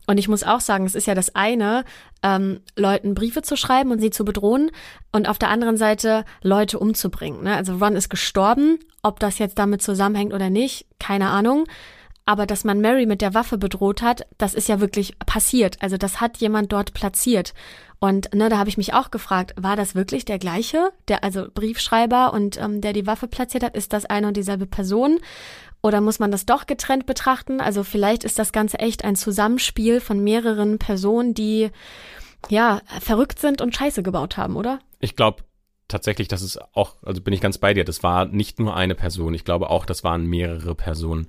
Und ich muss auch sagen, es ist ja das eine, ähm, Leuten Briefe zu schreiben und sie zu bedrohen und auf der anderen Seite Leute umzubringen. Ne? Also Ron ist gestorben, ob das jetzt damit zusammenhängt oder nicht, keine Ahnung. Aber dass man Mary mit der Waffe bedroht hat, das ist ja wirklich passiert. Also das hat jemand dort platziert. Und ne, da habe ich mich auch gefragt, war das wirklich der gleiche, der also Briefschreiber und ähm, der die Waffe platziert hat, ist das eine und dieselbe Person? Oder muss man das doch getrennt betrachten? Also vielleicht ist das Ganze echt ein Zusammenspiel von mehreren Personen, die ja verrückt sind und Scheiße gebaut haben, oder? Ich glaube tatsächlich, dass es auch, also bin ich ganz bei dir, das war nicht nur eine Person. Ich glaube auch, das waren mehrere Personen.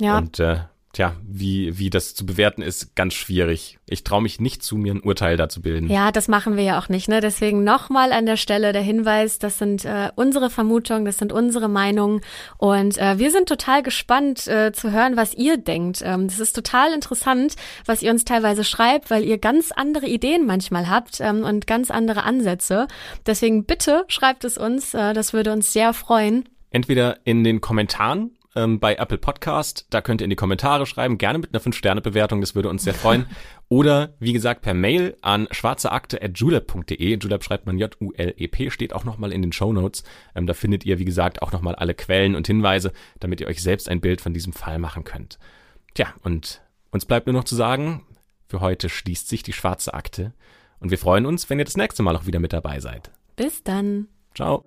Ja. Und äh, tja, wie, wie das zu bewerten ist, ganz schwierig. Ich traue mich nicht zu, mir ein Urteil dazu bilden. Ja, das machen wir ja auch nicht. Ne? Deswegen nochmal an der Stelle der Hinweis, das sind äh, unsere Vermutungen, das sind unsere Meinungen und äh, wir sind total gespannt äh, zu hören, was ihr denkt. Ähm, das ist total interessant, was ihr uns teilweise schreibt, weil ihr ganz andere Ideen manchmal habt ähm, und ganz andere Ansätze. Deswegen bitte schreibt es uns, äh, das würde uns sehr freuen. Entweder in den Kommentaren ähm, bei Apple Podcast. Da könnt ihr in die Kommentare schreiben, gerne mit einer 5-Sterne-Bewertung, das würde uns sehr freuen. Oder wie gesagt per Mail an schwarzeakte.julep.de. Julep schreibt man J-U-L-E-P, steht auch nochmal in den Show Notes. Ähm, da findet ihr, wie gesagt, auch nochmal alle Quellen und Hinweise, damit ihr euch selbst ein Bild von diesem Fall machen könnt. Tja, und uns bleibt nur noch zu sagen, für heute schließt sich die schwarze Akte. Und wir freuen uns, wenn ihr das nächste Mal auch wieder mit dabei seid. Bis dann. Ciao.